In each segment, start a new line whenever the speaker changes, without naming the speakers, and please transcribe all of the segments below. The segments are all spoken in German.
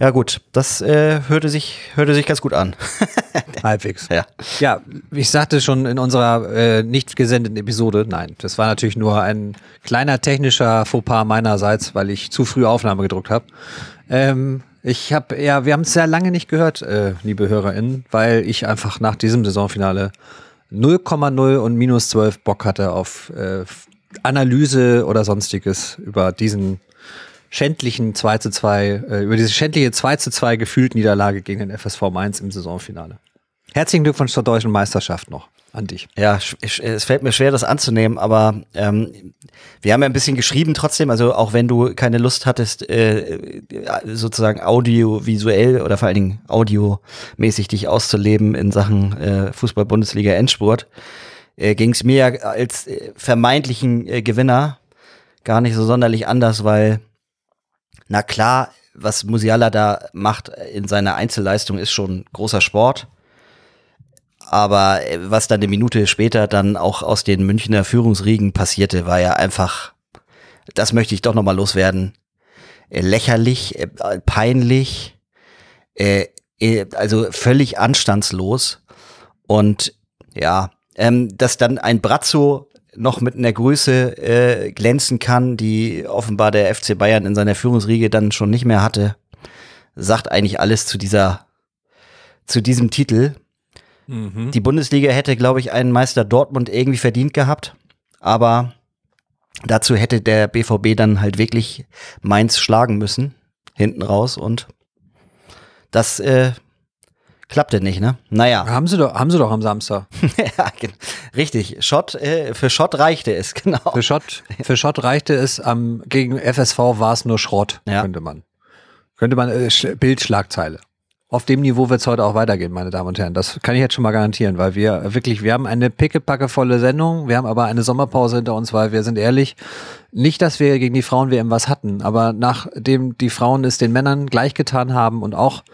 Ja, gut, das äh, hörte, sich, hörte sich ganz gut an.
Halbwegs.
Ja.
Ja, ich sagte schon in unserer äh, nicht gesendeten Episode, nein, das war natürlich nur ein kleiner technischer Fauxpas meinerseits, weil ich zu früh Aufnahme gedruckt habe. Ähm, ich habe, ja, wir haben es sehr lange nicht gehört, äh, liebe HörerInnen, weil ich einfach nach diesem Saisonfinale 0,0 und minus 12 Bock hatte auf äh, Analyse oder sonstiges über diesen schändlichen 2 zu 2, äh, über diese schändliche 2 zu 2 gefühlt Niederlage gegen den FSV Mainz im Saisonfinale. Herzlichen Glückwunsch zur deutschen Meisterschaft noch an dich.
Ja, es fällt mir schwer, das anzunehmen, aber ähm, wir haben ja ein bisschen geschrieben trotzdem, also auch wenn du keine Lust hattest, äh, sozusagen audiovisuell oder vor allen Dingen audiomäßig dich auszuleben in Sachen äh, Fußball-Bundesliga-Endspurt, äh, ging es mir ja als äh, vermeintlichen äh, Gewinner gar nicht so sonderlich anders, weil, na klar, was Musiala da macht in seiner Einzelleistung ist schon großer Sport. Aber äh, was dann eine Minute später dann auch aus den Münchner Führungsriegen passierte, war ja einfach, das möchte ich doch nochmal loswerden, äh, lächerlich, äh, peinlich, also völlig anstandslos. Und ja, ähm, dass dann ein Brazzo noch mit einer Größe äh, glänzen kann, die offenbar der FC Bayern in seiner Führungsriege dann schon nicht mehr hatte, sagt eigentlich alles zu dieser, zu diesem Titel. Die Bundesliga hätte, glaube ich, einen Meister Dortmund irgendwie verdient gehabt, aber dazu hätte der BVB dann halt wirklich Mainz schlagen müssen, hinten raus und das äh, klappte nicht, ne? Naja,
Haben sie doch, haben sie doch am Samstag.
ja, richtig, Schott, äh, für Schott reichte es, genau.
Für Schott, für Schott reichte es, am, gegen FSV war es nur Schrott,
Ja.
könnte man. Könnte man, äh, Sch- Bildschlagzeile. Auf dem Niveau wird es heute auch weitergehen, meine Damen und Herren. Das kann ich jetzt schon mal garantieren, weil wir wirklich, wir haben eine pickepackevolle Sendung, wir haben aber eine Sommerpause hinter uns, weil wir sind ehrlich, nicht, dass wir gegen die Frauen-WM was hatten, aber nachdem die Frauen es den Männern gleichgetan haben und auch,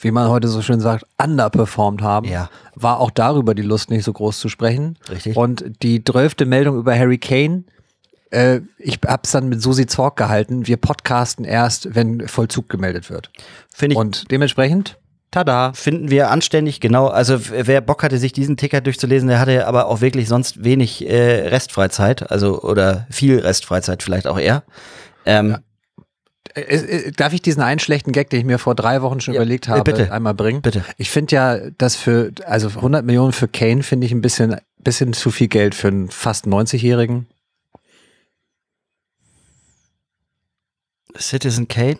wie man heute so schön sagt, underperformed haben,
Ja.
war auch darüber die Lust nicht so groß zu sprechen.
Richtig.
Und die drölfte Meldung über Harry Kane, äh, ich hab's dann mit Susi Zorg gehalten, wir podcasten erst, wenn Vollzug gemeldet wird.
Finde ich
Und dementsprechend, tada.
finden wir anständig, genau. Also wer Bock hatte, sich diesen Ticker durchzulesen, der hatte aber auch wirklich sonst wenig äh, Restfreizeit, also oder viel Restfreizeit vielleicht auch eher. Ähm,
Äh, äh, darf ich diesen einen schlechten Gag, den ich mir vor drei Wochen schon
Ja,
überlegt
äh,
habe,
bitte.
einmal bringen?
Bitte.
Ich finde ja, dass für, also 100 Millionen für Kane finde ich ein bisschen, bisschen zu viel Geld für einen fast 90-Jährigen.
Citizen Kane?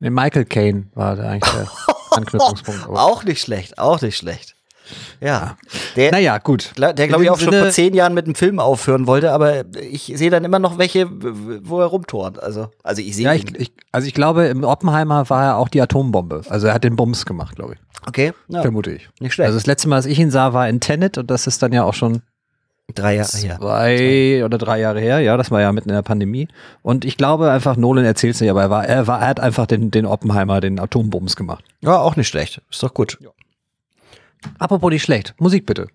Nee, Michael Kane war da eigentlich der Anknüpfungspunkt.
Auch nicht schlecht, auch nicht schlecht. Ja. Der,
Naja, gut.
der glaube ich auch schon
Sinne-
vor zehn Jahren mit dem Film aufhören wollte, aber ich sehe dann immer noch welche, wo er rumturnt. Also, also ich sehe
Ja, ich, ich, also ich glaube, im Oppenheimer war er auch die Atombombe. Also er hat den Bums gemacht, glaube ich.
Okay, ja,
Vermute ich.
nicht schlecht.
Also das letzte Mal, dass ich ihn sah, war in Tenet und das ist dann ja auch schon
drei Jahre her.
zwei oder drei Jahre her. Ja, das war ja mitten in der Pandemie. Und ich glaube einfach, Nolan erzählt es nicht, aber er, war, er, war, er hat einfach den, den Oppenheimer, den Atombums gemacht.
Ja, auch nicht schlecht. Ist doch gut.
Apropos nicht schlecht. Musik bitte.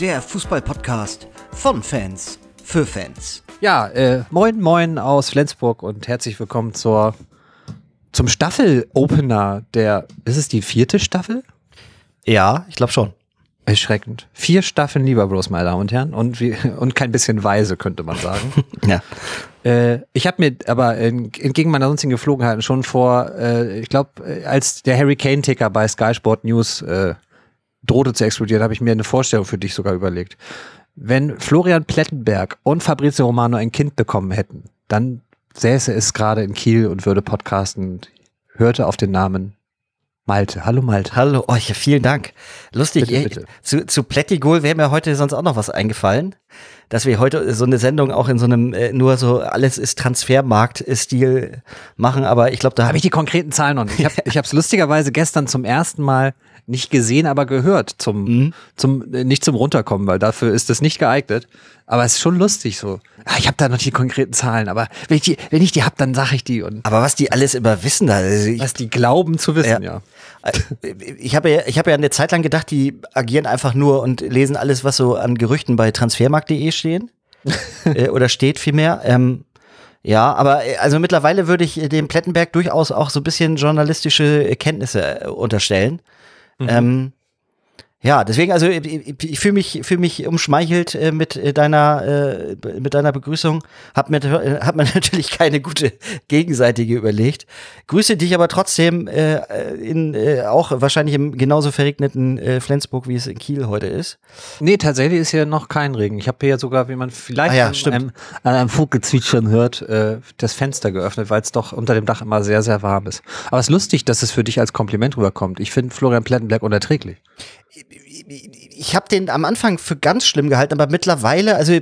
Der Fußball-Podcast von Fans für Fans.
Ja, äh, moin, moin aus Flensburg und herzlich willkommen zur, zum Staffel-Opener der, ist es die vierte Staffel?
Ja, ich glaube schon.
Erschreckend. Vier Staffeln Lieber Bros, meine Damen und Herren. Und, wie, und kein bisschen weise, könnte man sagen.
Ja.
äh, ich habe mir aber entgegen meiner sonstigen Geflogenheiten schon vor, äh, ich glaube, als der Harry Kane-Ticker bei Sky Sport News äh, drohte zu explodieren, habe ich mir eine Vorstellung für dich sogar überlegt. Wenn Florian Plettenberg und Fabrizio Romano ein Kind bekommen hätten, dann säße es gerade in Kiel und würde podcasten und hörte auf den Namen Malte. Hallo Malte.
Hallo, oh, ja, vielen Dank. Lustig,
Bitte,
eh,
bitte.
zu, zu Plättigol wäre mir heute sonst auch noch was eingefallen. dass wir heute so eine Sendung auch in so einem äh, nur so alles ist Transfermarkt-Stil machen, aber ich glaube, da
habe ich die konkreten Zahlen noch nicht. Ich habe es lustigerweise gestern zum ersten Mal nicht gesehen, aber gehört zum, mhm. zum äh, nicht zum runterkommen, weil dafür ist es nicht geeignet. Aber es ist schon lustig so. Ah, ich habe da noch die konkreten Zahlen, aber wenn ich die, wenn ich die hab, dann sage ich die. Und
aber was die alles über wissen da,
also was die glauben zu wissen, ja. ja.
Äh, ich habe ja, ich habe ja eine Zeit lang gedacht, die agieren einfach nur und lesen alles, was so an Gerüchten bei Transfermarkt.de stehen äh, oder steht vielmehr. Ähm, ja, aber also mittlerweile würde ich dem Plettenberg durchaus auch so ein bisschen journalistische Kenntnisse unterstellen. Mhm. Ähm, ja, deswegen, also ich, ich fühle mich, fühl mich umschmeichelt äh, mit äh, deiner, äh, mit deiner Begrüßung. Hab mir, äh, hab mir natürlich keine gute gegenseitige überlegt. Grüße dich aber trotzdem äh, in äh, auch wahrscheinlich im genauso verregneten äh, Flensburg, wie es in Kiel heute ist.
Nee, tatsächlich ist hier noch kein Regen. Ich habe hier sogar, wie man vielleicht
ah ja,
an, einem, an einem Vogelzwitschern hört, äh, das Fenster geöffnet, weil es doch unter dem Dach immer sehr, sehr warm ist. Aber es ist lustig, dass es für dich als Kompliment rüberkommt. Ich finde Florian Plettenberg unerträglich
ich habe den am Anfang für ganz schlimm gehalten, aber mittlerweile, also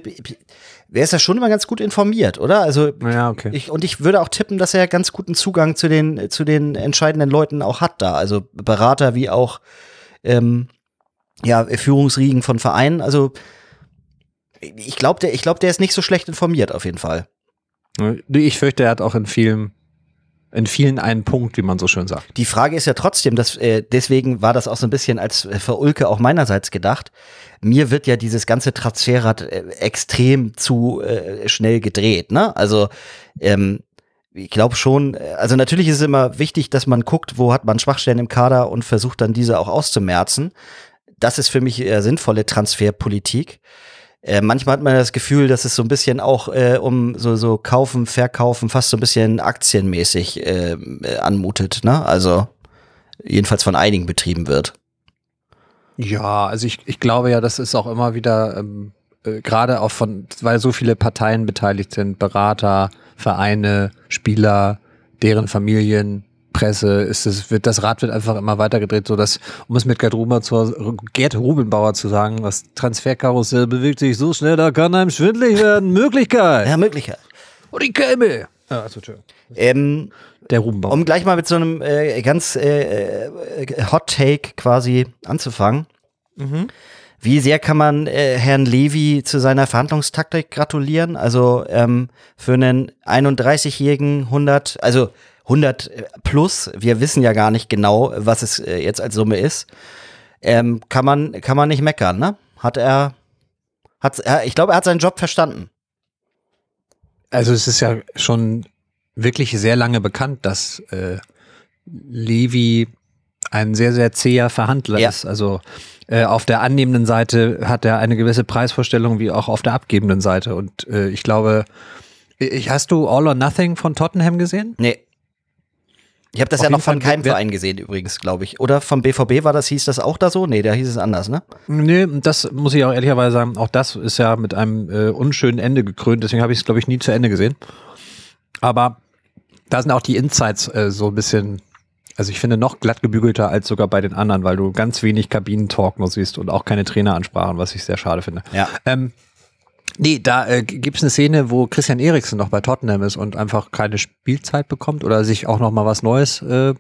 wer ist ja schon immer ganz gut informiert, oder? Also
ja, okay.
ich, und ich würde auch tippen, dass er ganz guten Zugang zu den zu den entscheidenden Leuten auch hat da, also Berater wie auch ähm, ja Führungsriegen von Vereinen. Also ich glaube, der ich glaube, der ist nicht so schlecht informiert auf jeden Fall.
Ich fürchte, er hat auch in vielen in vielen einen Punkt, wie man so schön sagt.
Die Frage ist ja trotzdem, dass äh, deswegen war das auch so ein bisschen als äh, Verulke auch meinerseits gedacht. Mir wird ja dieses ganze Transferrad äh, extrem zu äh, schnell gedreht. Ne? Also ähm, ich glaube schon, äh, also natürlich ist es immer wichtig, dass man guckt, wo hat man Schwachstellen im Kader und versucht dann diese auch auszumerzen. Das ist für mich eher sinnvolle Transferpolitik. Äh, manchmal hat man das Gefühl, dass es so ein bisschen auch äh, um so, so kaufen, verkaufen, fast so ein bisschen aktienmäßig äh, äh, anmutet, ne? Also jedenfalls von einigen betrieben wird.
Ja, also ich, ich glaube ja, das ist auch immer wieder ähm, äh, gerade auch von, weil so viele Parteien beteiligt sind, Berater, Vereine, Spieler, deren Familien, Presse ist es, wird, das Rad wird einfach immer weiter gedreht, so dass, um es mit Gerd, Ruber zu, Gerd Rubenbauer zu sagen, das Transferkarussell bewegt sich so schnell, da kann einem schwindlig werden. Möglichkeit.
Ja, Möglichkeit.
Und die Käme.
Ja, also, ähm, der Rubenbauer. Um gleich mal mit so einem äh, ganz äh, äh, Hot Take quasi anzufangen. Mhm. Wie sehr kann man äh, Herrn Levy zu seiner Verhandlungstaktik gratulieren? Also ähm, für einen 31-jährigen 100, also 100 plus, wir wissen ja gar nicht genau, was es äh, jetzt als Summe ist, ähm, kann, man, kann man nicht meckern, ne? Hat er, hat, ich glaube, er hat seinen Job verstanden.
Also es ist ja schon wirklich sehr lange bekannt, dass äh, Levi ein sehr, sehr zäher Verhandler ja. ist. Also äh, auf der annehmenden Seite hat er eine gewisse Preisvorstellung wie auch auf der abgebenden Seite. Und äh, ich glaube, ich, hast du All or Nothing von Tottenham gesehen?
Nee. Ich habe das Auf ja noch von keinem Verein gesehen übrigens, glaube ich. Oder vom BVB war das, hieß das auch da so? Nee, da hieß es anders, ne?
Nee, das muss ich auch ehrlicherweise sagen. Auch das ist ja mit einem äh, unschönen Ende gekrönt. Deswegen habe ich es, glaube ich, nie zu Ende gesehen. Aber da sind auch die Insights äh, so ein bisschen, also ich finde, noch glatt gebügelter als sogar bei den anderen, weil du ganz wenig Kabinentalk nur siehst und auch keine Traineransprachen, was ich sehr schade finde.
Ja.
Ähm, Nee, da äh, gibt es eine Szene, wo Christian Eriksen noch bei Tottenham ist und einfach keine Spielzeit bekommt oder sich auch noch mal was Neues, äh,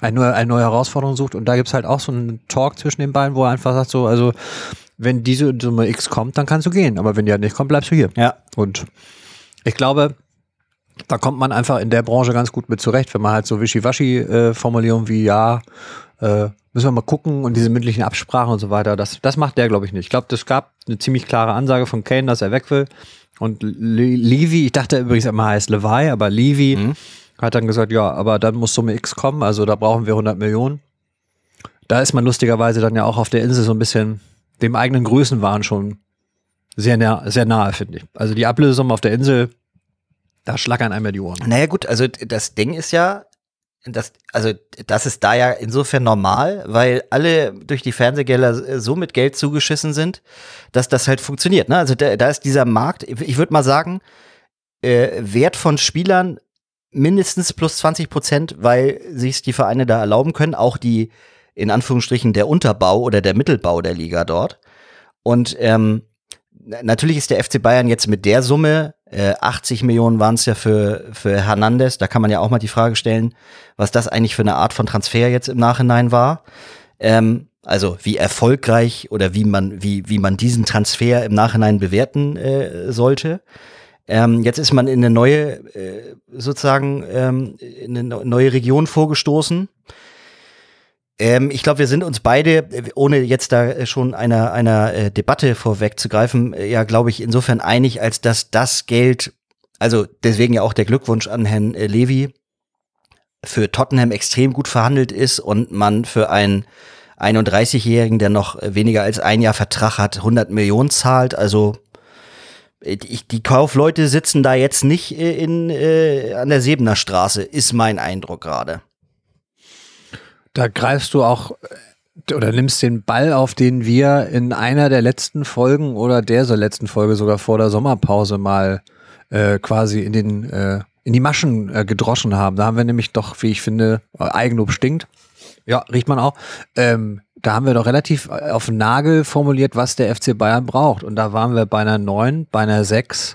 eine, neue, eine neue Herausforderung sucht. Und da gibt's halt auch so einen Talk zwischen den beiden, wo er einfach sagt so, also wenn diese Summe X kommt, dann kannst du gehen. Aber wenn die halt nicht kommt, bleibst du hier.
Ja.
Und ich glaube, da kommt man einfach in der Branche ganz gut mit zurecht, wenn man halt so Wischiwaschi-Formulierungen äh, wie ja, äh, müssen wir mal gucken und diese mündlichen Absprachen und so weiter, das, das macht der, glaube ich, nicht. Ich glaube, es gab eine ziemlich klare Ansage von Kane, dass er weg will. Und Le Levy, ich dachte übrigens immer heißt Levi, aber Levy mhm. hat dann gesagt, ja, aber dann muss Summe X kommen, also da brauchen wir 100 Millionen. Da ist man lustigerweise dann ja auch auf der Insel so ein bisschen dem eigenen Größenwahn schon sehr, nah, sehr nahe, finde ich. Also die Ablösung auf der Insel, da schlackern einem ja die Ohren.
Naja gut, also das Ding ist ja, das, also das ist da ja insofern normal, weil alle durch die Fernsehgelder so mit Geld zugeschissen sind, dass das halt funktioniert. Ne? Also da, da ist dieser Markt, ich würde mal sagen, äh, Wert von Spielern mindestens plus 20 Prozent, weil sich die Vereine da erlauben können, auch die in Anführungsstrichen der Unterbau oder der Mittelbau der Liga dort. Und ähm, natürlich ist der FC Bayern jetzt mit der Summe, äh, 80 Millionen waren es ja für, für Hernandez, da kann man ja auch mal die Frage stellen, was das eigentlich für eine Art von Transfer jetzt im Nachhinein war. Ähm, also wie erfolgreich oder wie man, wie, wie man diesen Transfer im Nachhinein bewerten äh, sollte. Ähm, jetzt ist man in eine neue, äh, sozusagen, ähm, in eine neue Region vorgestoßen. Ähm, ich glaube, wir sind uns beide, ohne jetzt da schon einer, einer äh, Debatte vorwegzugreifen, äh, ja, glaube ich, insofern einig, als dass das Geld, also deswegen ja auch der Glückwunsch an Herrn äh, Levy, für Tottenham extrem gut verhandelt ist und man für einen 31-Jährigen, der noch weniger als ein Jahr Vertrag hat, 100 Millionen zahlt. Also ich, die Kaufleute sitzen da jetzt nicht äh, in, äh, an der Sebener Straße, ist mein Eindruck gerade.
Da greifst du auch äh, oder nimmst den Ball, auf den wir in einer der letzten Folgen oder der so letzten Folge sogar vor der Sommerpause mal äh, quasi in den äh, in die Maschen äh, gedroschen haben. Da haben wir nämlich doch, wie ich finde, Eigenlob stinkt. Ja, riecht man auch. Ähm, da haben wir doch relativ äh, auf den Nagel formuliert, was der FC Bayern braucht. Und da waren wir bei einer 9, bei einer 6,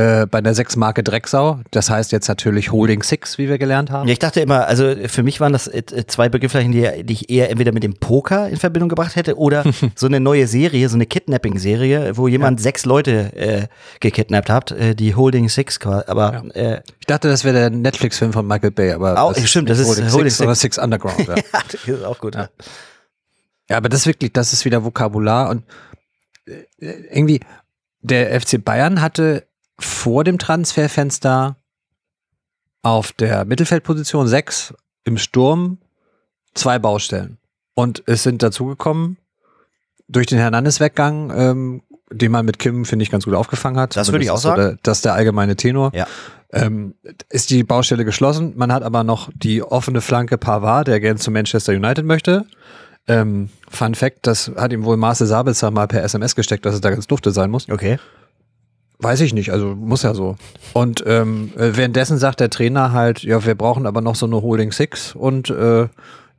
äh, bei der 6 Marke Drecksau. Das heißt jetzt natürlich Holding 6, wie wir gelernt haben.
Ja, ich dachte immer, also für mich waren das äh, zwei Begriffe, die, die ich eher entweder mit dem Poker in Verbindung gebracht hätte oder so eine neue Serie, so eine Kidnapping-Serie, wo jemand ja. sechs Leute äh, gekidnappt hat, äh, die Holding 6 Aber
ja. ich dachte, das wäre der Netflix-Film von Michael Bay, aber
auch, stimmt, das ist
Holding, Holding 6, Six Underground.
ja, das ist auch gut. Ja.
Ja, aber das wirklich, das ist wieder Vokabular und irgendwie der FC Bayern hatte vor dem Transferfenster auf der Mittelfeldposition sechs im Sturm zwei Baustellen. Und es sind dazugekommen durch den Hernandez-Weggang, ähm, den man mit Kim, finde ich, ganz gut aufgefangen hat.
Das würde ich auch sagen.
So der, das ist der allgemeine Tenor.
Ja.
Ähm, ist die Baustelle geschlossen. Man hat aber noch die offene Flanke Pavard, der gerne zu Manchester United möchte. Ähm, Fun Fact, das hat ihm wohl Marcel Sabitzer mal per SMS gesteckt, dass es da ganz dufte sein muss.
Okay.
Weiß ich nicht, also muss ja so. Und ähm, äh, währenddessen sagt der Trainer halt, ja, wir brauchen aber noch so eine Holding Six und äh,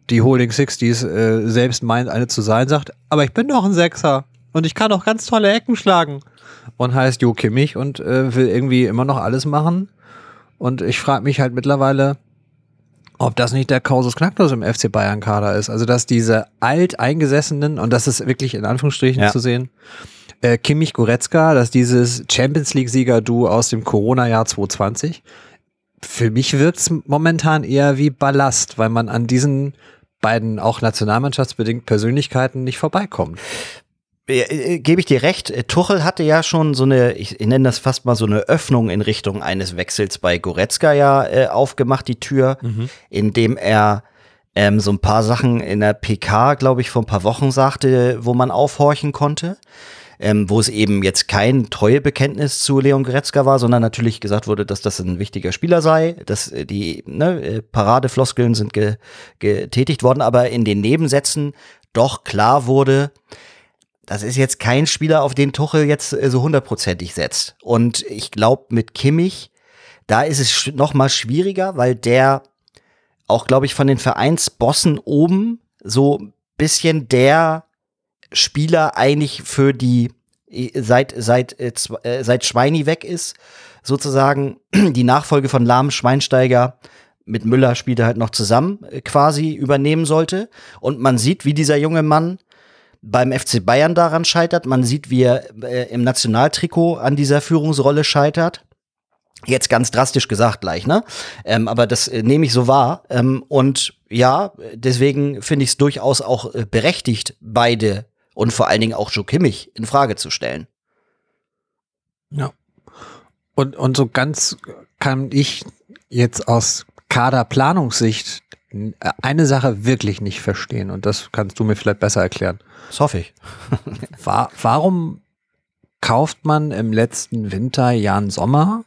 die Holding Six, die es äh, selbst meint, eine zu sein, sagt, aber ich bin doch ein Sechser und ich kann auch ganz tolle Ecken schlagen. Und heißt Jo Kimmich und äh, will irgendwie immer noch alles machen. Und ich frage mich halt mittlerweile, ob das nicht der Kausus Knacktus im FC Bayern Kader ist. Also, dass diese alteingesessenen, und das ist wirklich in Anführungsstrichen ja. zu sehen, äh, Kimmich Goretzka, dass dieses Champions League-Sieger-Du aus dem Corona-Jahr 2020, für mich wirkt es momentan eher wie Ballast, weil man an diesen beiden auch nationalmannschaftsbedingt Persönlichkeiten nicht vorbeikommt.
Äh, gebe ich dir recht, äh, Tuchel hatte ja schon so eine, ich nenne das fast mal so eine Öffnung in Richtung eines Wechsels bei Goretzka ja äh, aufgemacht, die Tür, mhm. indem er ähm, so ein paar Sachen in der PK, glaube ich, vor ein paar Wochen sagte, wo man aufhorchen konnte. Ähm, wo es eben jetzt kein Treuebekenntnis zu Leon Goretzka war, sondern natürlich gesagt wurde, dass das ein wichtiger Spieler sei, dass die ne, Paradefloskeln sind ge getätigt worden, aber in den Nebensätzen doch klar wurde, das ist jetzt kein Spieler, auf den Tuchel jetzt äh, so hundertprozentig setzt. Und ich glaube, mit Kimmich, da ist es noch mal schwieriger, weil der auch, glaube ich, von den Vereinsbossen oben so bisschen der Spieler eigentlich für die äh, seit seit äh, äh, seit Schweini weg ist, sozusagen die Nachfolge von Lahm Schweinsteiger mit Müller spielt er halt noch zusammen quasi übernehmen sollte und man sieht, wie dieser junge Mann beim FC Bayern daran scheitert. Man sieht, wie er äh, im Nationaltrikot an dieser Führungsrolle scheitert. Jetzt ganz drastisch gesagt gleich, ne? Ähm, aber das äh, nehme ich so wahr. Ähm, und ja, deswegen finde ich es durchaus auch äh, berechtigt, beide und vor allen Dingen auch Joe Kimmich in Frage zu stellen.
Ja. Und, und so ganz kann ich jetzt aus Kaderplanungssicht eine Sache wirklich nicht verstehen und das kannst du mir vielleicht besser erklären.
Das hoffe ich.
War, warum kauft man im letzten Winter Jan Sommer,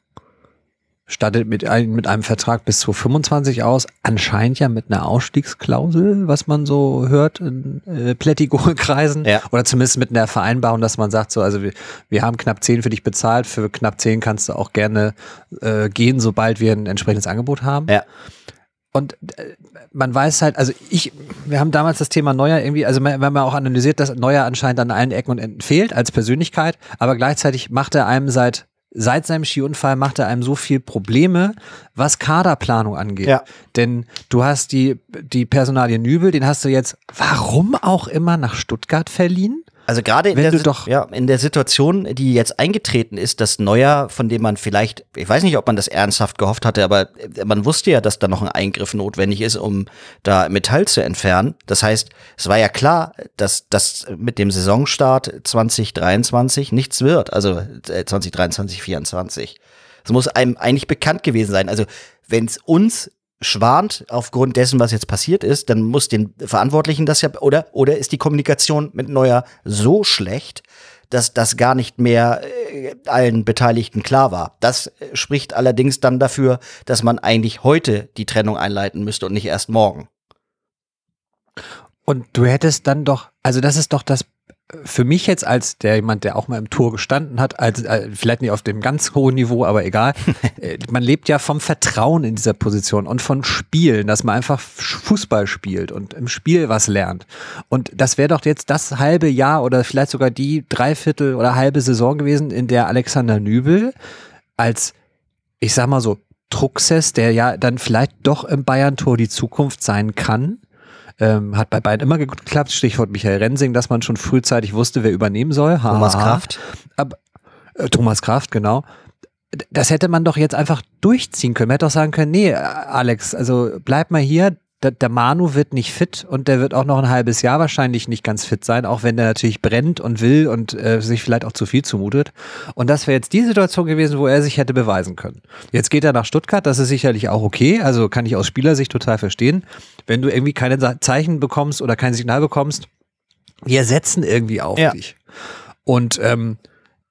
stattet mit, ein, mit einem Vertrag bis zu 25 aus, anscheinend ja mit einer Ausstiegsklausel, was man so hört in äh, Plättigol-Kreisen. Ja. Oder zumindest mit einer Vereinbarung, dass man sagt, so, also wir, wir haben knapp 10 für dich bezahlt, für knapp 10 kannst du auch gerne äh, gehen, sobald wir ein entsprechendes Angebot haben.
Ja
und äh, man weiß halt, also ich, wir haben damals das Thema Neuer irgendwie, also wir haben auch analysiert, dass Neuer anscheinend an allen Ecken und Enden fehlt als Persönlichkeit, aber gleichzeitig macht er einem seit seit seinem Skiunfall macht er einem so viel Probleme, was Kaderplanung angeht. Ja. Denn du hast die, die Personalie Nübel, den hast du jetzt, warum auch immer, nach Stuttgart verliehen.
Also gerade in, der, ja, in der Situation, die jetzt eingetreten ist, dass Neuer, von dem man vielleicht, ich weiß nicht, ob man das ernsthaft gehofft hatte, aber man wusste ja, dass da noch ein Eingriff notwendig ist, um da Metall zu entfernen. Das heißt, es war ja klar, dass das mit dem Saisonstart 2023 nichts wird, also 2023, äh, 2024. Es muss einem eigentlich bekannt gewesen sein. Also wenn es uns schwant aufgrund dessen, was jetzt passiert ist, dann muss den Verantwortlichen das ja, oder, oder ist die Kommunikation mit Neuer so schlecht, dass das gar nicht mehr äh, allen Beteiligten klar war. Das äh, spricht allerdings dann dafür, dass man eigentlich heute die Trennung einleiten müsste und nicht erst morgen.
Und du hättest dann doch, also das ist doch das für mich jetzt als der jemand, der auch mal im Tour gestanden hat, als, äh, vielleicht nicht auf dem ganz hohen Niveau, aber egal, äh, man lebt ja vom Vertrauen in dieser Position und von Spielen, dass man einfach Fußball spielt und im Spiel was lernt. Und das wäre doch jetzt das halbe Jahr oder vielleicht sogar die Dreiviertel oder halbe Saison gewesen, in der Alexander Nübel als, ich sag mal so, Truxes, der ja dann vielleicht doch im Bayern-Tor die Zukunft sein kann, ähm, hat bei beiden immer geklappt. Stichwort Michael Rensing, dass man schon frühzeitig wusste, wer übernehmen soll.
Ha, Thomas Kraft.
Aber, äh, Thomas Kraft, genau. Das hätte man doch jetzt einfach durchziehen können. Man hätte doch sagen können, nee, Alex, also bleib mal hier, der, der Manu wird nicht fit und der wird auch noch ein halbes Jahr wahrscheinlich nicht ganz fit sein, auch wenn der natürlich brennt und will und äh, sich vielleicht auch zu viel zumutet. Und das wäre jetzt die Situation gewesen, wo er sich hätte beweisen können. Jetzt geht er nach Stuttgart, das ist sicherlich auch okay, also kann ich aus Spielersicht total verstehen. Wenn du irgendwie keine Zeichen bekommst oder kein Signal bekommst, wir setzen irgendwie auf ja. dich. Und ähm,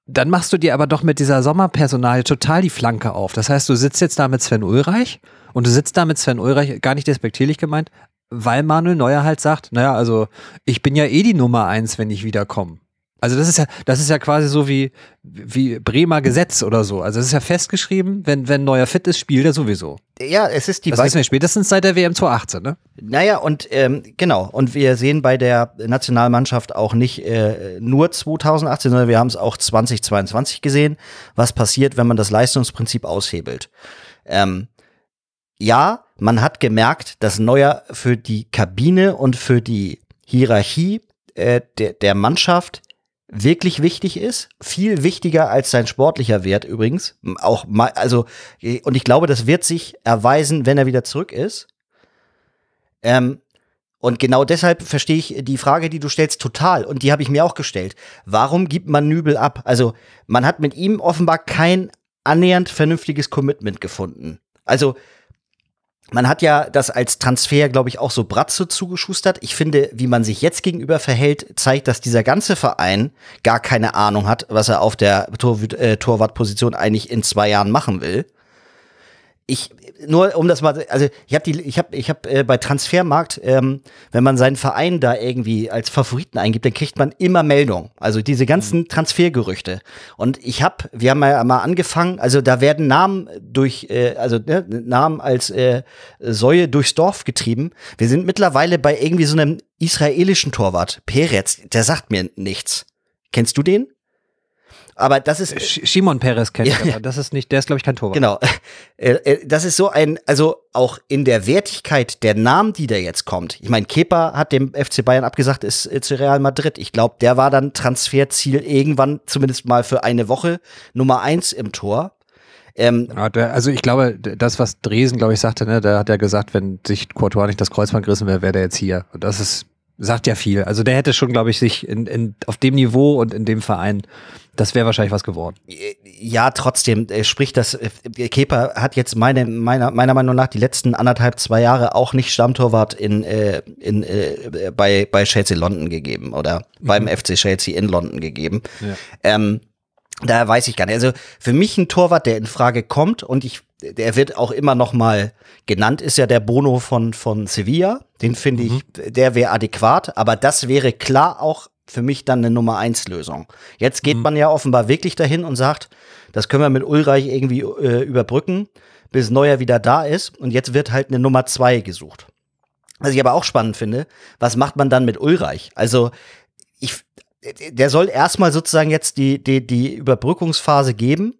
dann machst du dir aber doch mit dieser Sommerpersonal total die Flanke auf. Das heißt, du sitzt jetzt da mit Sven Ulreich und du sitzt da mit Sven Ulreich, gar nicht despektierlich gemeint, weil Manuel Neuer halt sagt, naja, also ich bin ja eh die Nummer eins, wenn ich wiederkomme. Also das ist ja, das ist ja quasi so wie, wie Bremer Gesetz oder so. Also es ist ja festgeschrieben, wenn, wenn Neuer fit ist, spielt er sowieso.
Ja, es ist die
Das wissen wir spätestens seit der WM 2018, ne?
Naja, und ähm, genau. Und wir sehen bei der Nationalmannschaft auch nicht äh, nur 2018, sondern wir haben es auch 2022 gesehen, was passiert, wenn man das Leistungsprinzip aushebelt. Ähm, ja, man hat gemerkt, dass Neuer für die Kabine und für die Hierarchie äh, der, der Mannschaft wirklich wichtig ist, viel wichtiger als sein sportlicher Wert übrigens. Auch mal, also und ich glaube, das wird sich erweisen, wenn er wieder zurück ist. Ähm, und genau deshalb verstehe ich die Frage, die du stellst, total. Und die habe ich mir auch gestellt. Warum gibt man Nübel ab? Also man hat mit ihm offenbar kein annähernd vernünftiges Commitment gefunden. Also man hat ja das als Transfer, glaube ich, auch so Bratze zugeschustert. Ich finde, wie man sich jetzt gegenüber verhält, zeigt, dass dieser ganze Verein gar keine Ahnung hat, was er auf der Tor äh, Torwartposition eigentlich in zwei Jahren machen will ich nur um das mal, also ich habe die, ich habe, ich habe äh, bei Transfermarkt, ähm, wenn man seinen Verein da irgendwie als Favoriten eingibt, dann kriegt man immer Meldungen. Also diese ganzen mhm. Transfergerüchte. Und ich habe, wir haben ja mal angefangen, also da werden Namen durch, äh, also ne, Namen als äh, Säue durchs Dorf getrieben. Wir sind mittlerweile bei irgendwie so einem israelischen Torwart, Peretz. Der sagt mir nichts. Kennst du den? Aber das ist.
Shimon Perez kennt ja, aber das ist nicht, der ist, glaube ich, kein Torwart.
Genau. Äh, äh, das ist so ein, also auch in der Wertigkeit der Namen, die da jetzt kommt. Ich meine, Kepa hat dem FC Bayern abgesagt, ist zu Real Madrid. Ich glaube, der war dann Transferziel irgendwann, zumindest mal für eine Woche, Nummer eins im Tor.
Ähm, ja, der, also ich glaube, das, was Dresen, glaube ich, sagte, ne, da hat er gesagt, wenn sich Courtois nicht das Kreuzband gerissen wäre, wäre der jetzt hier. Und das ist, sagt ja viel. Also der hätte schon, glaube ich, sich in, in, auf dem Niveau und in dem Verein das wäre wahrscheinlich was geworden.
Ja, trotzdem, äh, sprich, das äh, Kepa hat jetzt meine, meiner, meiner Meinung nach die letzten anderthalb, zwei Jahre auch nicht Stammtorwart in, äh, in, äh, bei, bei Chelsea London gegeben oder mhm. beim FC Chelsea in London gegeben. Ja. Ähm, da weiß ich gar nicht. Also für mich ein Torwart, der in Frage kommt und ich, der wird auch immer noch mal genannt, ist ja der Bono von, von Sevilla. Den finde mhm. ich, der wäre adäquat, aber das wäre klar auch für mich dann eine Nummer eins Lösung. Jetzt geht mhm. man ja offenbar wirklich dahin und sagt, das können wir mit Ulreich irgendwie äh, überbrücken. bis Neuer wieder da ist. Und jetzt wird halt eine Nummer zwei gesucht. Was ich aber auch spannend finde, was macht man dann mit Ulreich? Also, ich, der soll erstmal sozusagen jetzt die, die, die Überbrückungsphase geben.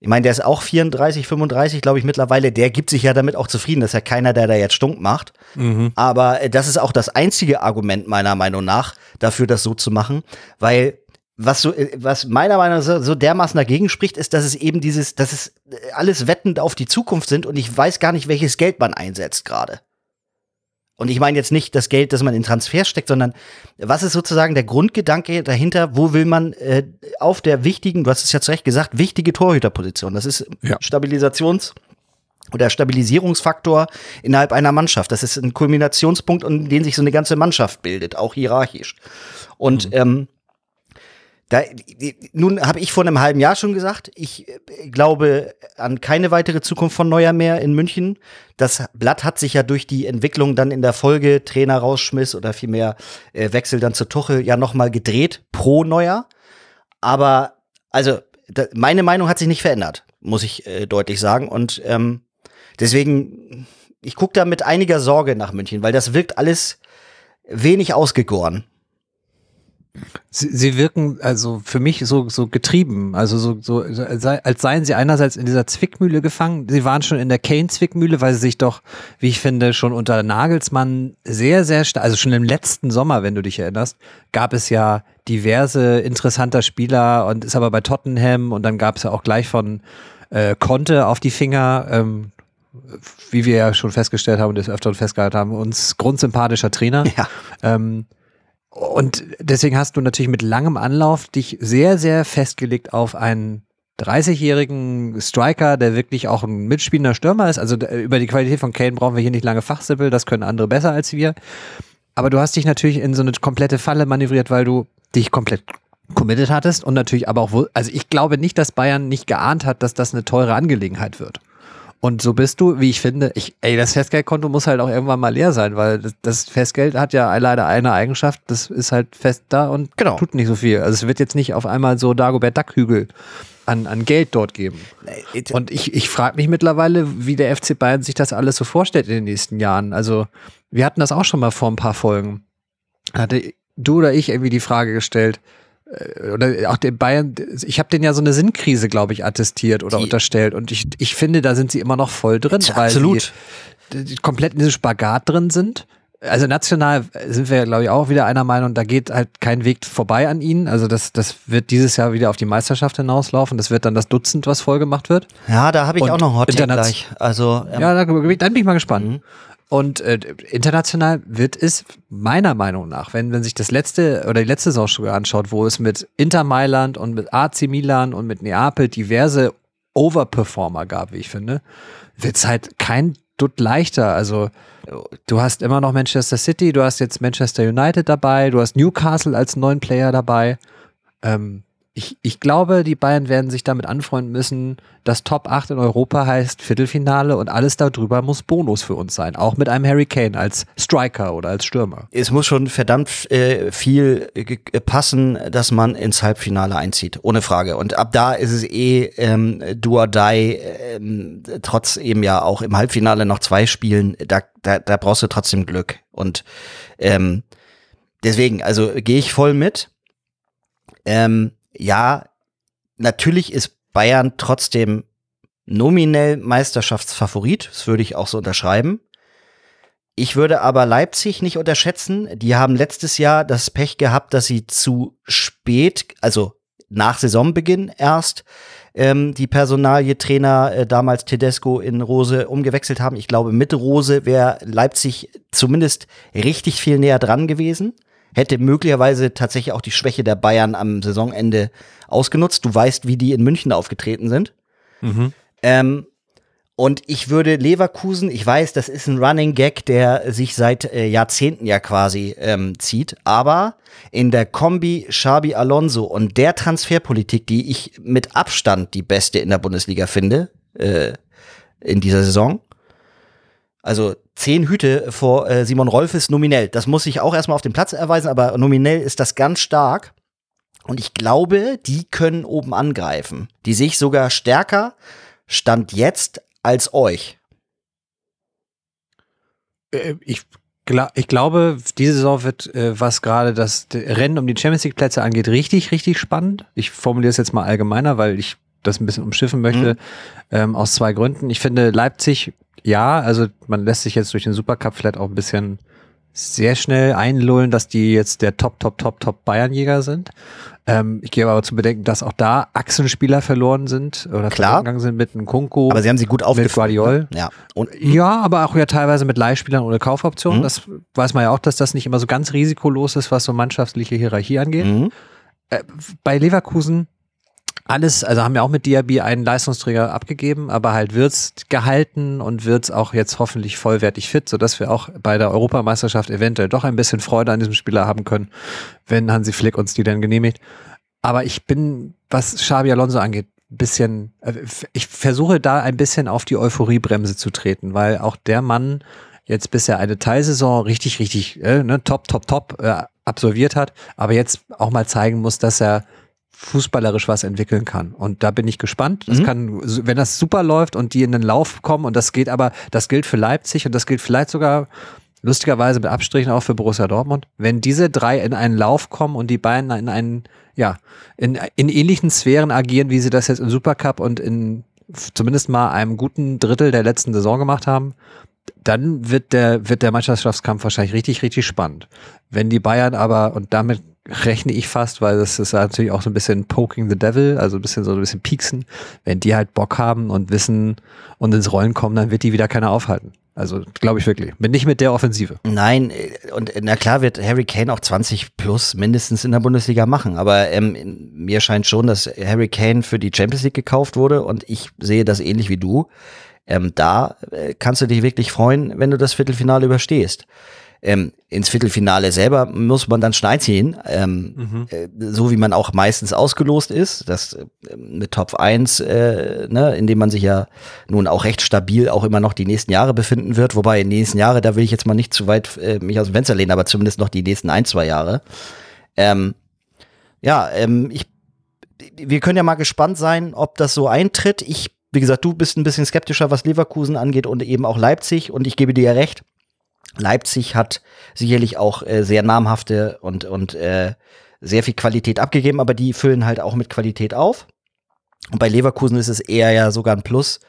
Ich meine, der ist auch 34, 35, glaube ich, mittlerweile. Der gibt sich ja damit auch zufrieden. Das ist ja keiner, der da jetzt stunk macht. Mhm. Aber äh, das ist auch das einzige Argument meiner Meinung nach dafür, das so zu machen, weil was so, äh, was meiner Meinung nach so, so dermaßen dagegen spricht, ist, dass es eben dieses, dass es äh, alles wettend auf die Zukunft sind und ich weiß gar nicht, welches Geld man einsetzt gerade. Und ich meine jetzt nicht das Geld, das man in Transfers steckt, sondern was ist sozusagen der Grundgedanke dahinter? Wo will man äh, auf der wichtigen, du hast es ja zu Recht gesagt, wichtige Torhüterposition? Das ist ja. Stabilisations- oder Stabilisierungsfaktor innerhalb einer Mannschaft. Das ist ein Kulminationspunkt, in dem sich so eine ganze Mannschaft bildet, auch hierarchisch. Und mhm. ähm, da, nun habe ich vor einem halben Jahr schon gesagt, ich äh, glaube an keine weitere Zukunft von Neuer mehr in München. Das Blatt hat sich ja durch die Entwicklung dann in der Folge Trainer rausschmiss oder vielmehr äh, Wechsel dann zu Tuchel ja nochmal gedreht pro Neuer. Aber also da, meine Meinung hat sich nicht verändert, muss ich äh, deutlich sagen. Und ähm, deswegen, ich gucke da mit einiger Sorge nach München, weil das wirkt alles wenig ausgegoren.
Sie, sie wirken also für mich so, so getrieben, also so, so, als seien sie einerseits in dieser Zwickmühle gefangen. Sie waren schon in der Kane-Zwickmühle, weil sie sich doch, wie ich finde, schon unter Nagelsmann sehr, sehr stark, also schon im letzten Sommer, wenn du dich erinnerst, gab es ja diverse interessanter Spieler und ist aber bei Tottenham und dann gab es ja auch gleich von äh, Conte auf die Finger. Ähm, wie wir ja schon festgestellt haben und das öfter festgehalten haben, uns grundsympathischer Trainer. Ja. Ähm, und deswegen hast du natürlich mit langem Anlauf dich sehr, sehr festgelegt auf einen 30-jährigen Striker, der wirklich auch ein mitspielender Stürmer ist. Also über die Qualität von Kane brauchen wir hier nicht lange fachsimpel, das können andere besser als wir. Aber du hast dich natürlich in so eine komplette Falle manövriert, weil du dich komplett committed hattest und natürlich aber auch, also ich glaube nicht, dass Bayern nicht geahnt hat, dass das eine teure Angelegenheit wird. Und so bist du, wie ich finde, ich, ey, das Festgeldkonto muss halt auch irgendwann mal leer sein, weil das, das Festgeld hat ja leider eine Eigenschaft, das ist halt fest da und genau. tut nicht so viel. Also es wird jetzt nicht auf einmal so Dagobert Duckhügel an, an Geld dort geben. Und ich, ich frage mich mittlerweile, wie der FC Bayern sich das alles so vorstellt in den nächsten Jahren. Also wir hatten das auch schon mal vor ein paar Folgen. Hatte du oder ich irgendwie die Frage gestellt, oder auch den Bayern, ich habe denen ja so eine Sinnkrise, glaube ich, attestiert oder die, unterstellt. Und ich, ich finde, da sind sie immer noch voll drin, weil absolut. sie die komplett in diesem Spagat drin sind. Also national sind wir, glaube ich, auch wieder einer Meinung, da geht halt kein Weg vorbei an ihnen. Also das, das wird dieses Jahr wieder auf die Meisterschaft hinauslaufen. Das wird dann das Dutzend, was voll gemacht wird.
Ja, da habe ich Und auch noch Hot gleich. Also
ähm, ja, da, dann bin ich mal gespannt. Mhm. Und äh, international wird es meiner Meinung nach, wenn, wenn sich das letzte oder die letzte Saison anschaut, wo es mit Inter Mailand und mit AC Milan und mit Neapel diverse Overperformer gab, wie ich finde, wird es halt kein Dutt leichter. Also du hast immer noch Manchester City, du hast jetzt Manchester United dabei, du hast Newcastle als neuen Player dabei. Ähm, ich, ich glaube, die Bayern werden sich damit anfreunden müssen, dass Top 8 in Europa heißt Viertelfinale und alles darüber muss Bonus für uns sein. Auch mit einem Harry Kane als Striker oder als Stürmer.
Es muss schon verdammt äh, viel äh, passen, dass man ins Halbfinale einzieht. Ohne Frage. Und ab da ist es eh ähm, do or die, ähm, trotz eben ja auch im Halbfinale noch zwei Spielen. Da, da, da brauchst du trotzdem Glück. Und ähm, deswegen, also gehe ich voll mit. Ähm, ja, natürlich ist Bayern trotzdem nominell Meisterschaftsfavorit. Das würde ich auch so unterschreiben. Ich würde aber Leipzig nicht unterschätzen. Die haben letztes Jahr das Pech gehabt, dass sie zu spät, also nach Saisonbeginn erst, ähm, die Personalie Trainer äh, damals Tedesco in Rose umgewechselt haben. Ich glaube, mit Rose wäre Leipzig zumindest richtig viel näher dran gewesen hätte möglicherweise tatsächlich auch die Schwäche der Bayern am Saisonende ausgenutzt. Du weißt, wie die in München aufgetreten sind. Mhm. Ähm, und ich würde Leverkusen, ich weiß, das ist ein Running Gag, der sich seit äh, Jahrzehnten ja quasi ähm, zieht, aber in der Kombi Xabi Alonso und der Transferpolitik, die ich mit Abstand die beste in der Bundesliga finde, äh, in dieser Saison, also zehn Hüte vor äh, Simon Rolfes nominell. Das muss ich auch erstmal auf dem Platz erweisen, aber nominell ist das ganz stark. Und ich glaube, die können oben angreifen. Die sich sogar stärker Stand jetzt als euch?
Äh, ich, ich glaube, diese Saison wird, äh, was gerade das Rennen um die Champions League Plätze angeht, richtig, richtig spannend. Ich formuliere es jetzt mal allgemeiner, weil ich das ein bisschen umschiffen möchte, mhm. ähm, aus zwei Gründen. Ich finde Leipzig, ja, also man lässt sich jetzt durch den Supercup vielleicht auch ein bisschen sehr schnell einlullen, dass die jetzt der Top, Top, Top, Top Bayernjäger sind. Ähm, ich gebe aber zu bedenken, dass auch da Achsenspieler verloren sind oder
Klar.
gegangen sind mit einem Kunku.
Aber sie haben sie gut aufgefangen.
Mit Guardiol.
Ja.
Und, ja, aber auch ja teilweise mit Leihspielern ohne Kaufoptionen. Mhm. Das weiß man ja auch, dass das nicht immer so ganz risikolos ist, was so mannschaftliche Hierarchie angeht. Mhm. Äh, bei Leverkusen alles, also haben wir auch mit Diaby einen Leistungsträger abgegeben, aber halt wird's gehalten und wird's auch jetzt hoffentlich vollwertig fit, sodass wir auch bei der Europameisterschaft eventuell doch ein bisschen Freude an diesem Spieler haben können, wenn Hansi Flick uns die dann genehmigt. Aber ich bin, was Xabi Alonso angeht, bisschen, äh, ich versuche da ein bisschen auf die Euphoriebremse zu treten, weil auch der Mann jetzt bisher eine Teilsaison richtig, richtig, äh, ne, top, top, top äh, absolviert hat, aber jetzt auch mal zeigen muss, dass er fußballerisch was entwickeln kann. Und da bin ich gespannt. Das mhm. kann, wenn das super läuft und die in den Lauf kommen, und das geht aber, das gilt für Leipzig und das gilt vielleicht sogar lustigerweise mit Abstrichen auch für Borussia Dortmund. Wenn diese drei in einen Lauf kommen und die beiden in einen, ja, in, in ähnlichen Sphären agieren, wie sie das jetzt im Supercup und in zumindest mal einem guten Drittel der letzten Saison gemacht haben, dann wird der, wird der Mannschaftskampf wahrscheinlich richtig, richtig spannend. Wenn die Bayern aber, und damit rechne ich fast, weil das ist natürlich auch so ein bisschen Poking the Devil, also ein bisschen so ein bisschen pieksen. Wenn die halt Bock haben und wissen und ins Rollen kommen, dann wird die wieder keiner aufhalten. Also glaube ich wirklich. Bin nicht mit der Offensive.
Nein, äh, und na klar wird Harry Kane auch 20 plus mindestens in der Bundesliga machen. Aber ähm, mir scheint schon, dass Harry Kane für die Champions League gekauft wurde und ich sehe das ähnlich wie du. Ähm, da äh, kannst du dich wirklich freuen, wenn du das Viertelfinale überstehst. Ähm, ins Viertelfinale selber muss man dann Schneid ziehen, ähm, mhm. äh, so wie man auch meistens ausgelost ist, das äh, mit Top 1, äh, ne, in dem man sich ja nun auch recht stabil auch immer noch die nächsten Jahre befinden wird, wobei in den nächsten Jahre, da will ich jetzt mal nicht zu weit äh, mich aus dem Fenster lehnen, aber zumindest noch die nächsten ein, zwei Jahre. Ähm, ja, ähm, ich, wir können ja mal gespannt sein, ob das so eintritt. Ich, wie gesagt, du bist ein bisschen skeptischer, was Leverkusen angeht und eben auch Leipzig und ich gebe dir ja recht Leipzig hat sicherlich auch äh, sehr namhafte und, und äh, sehr viel Qualität abgegeben, aber die füllen halt auch mit Qualität auf. Und bei Leverkusen ist es eher ja sogar ein Plus,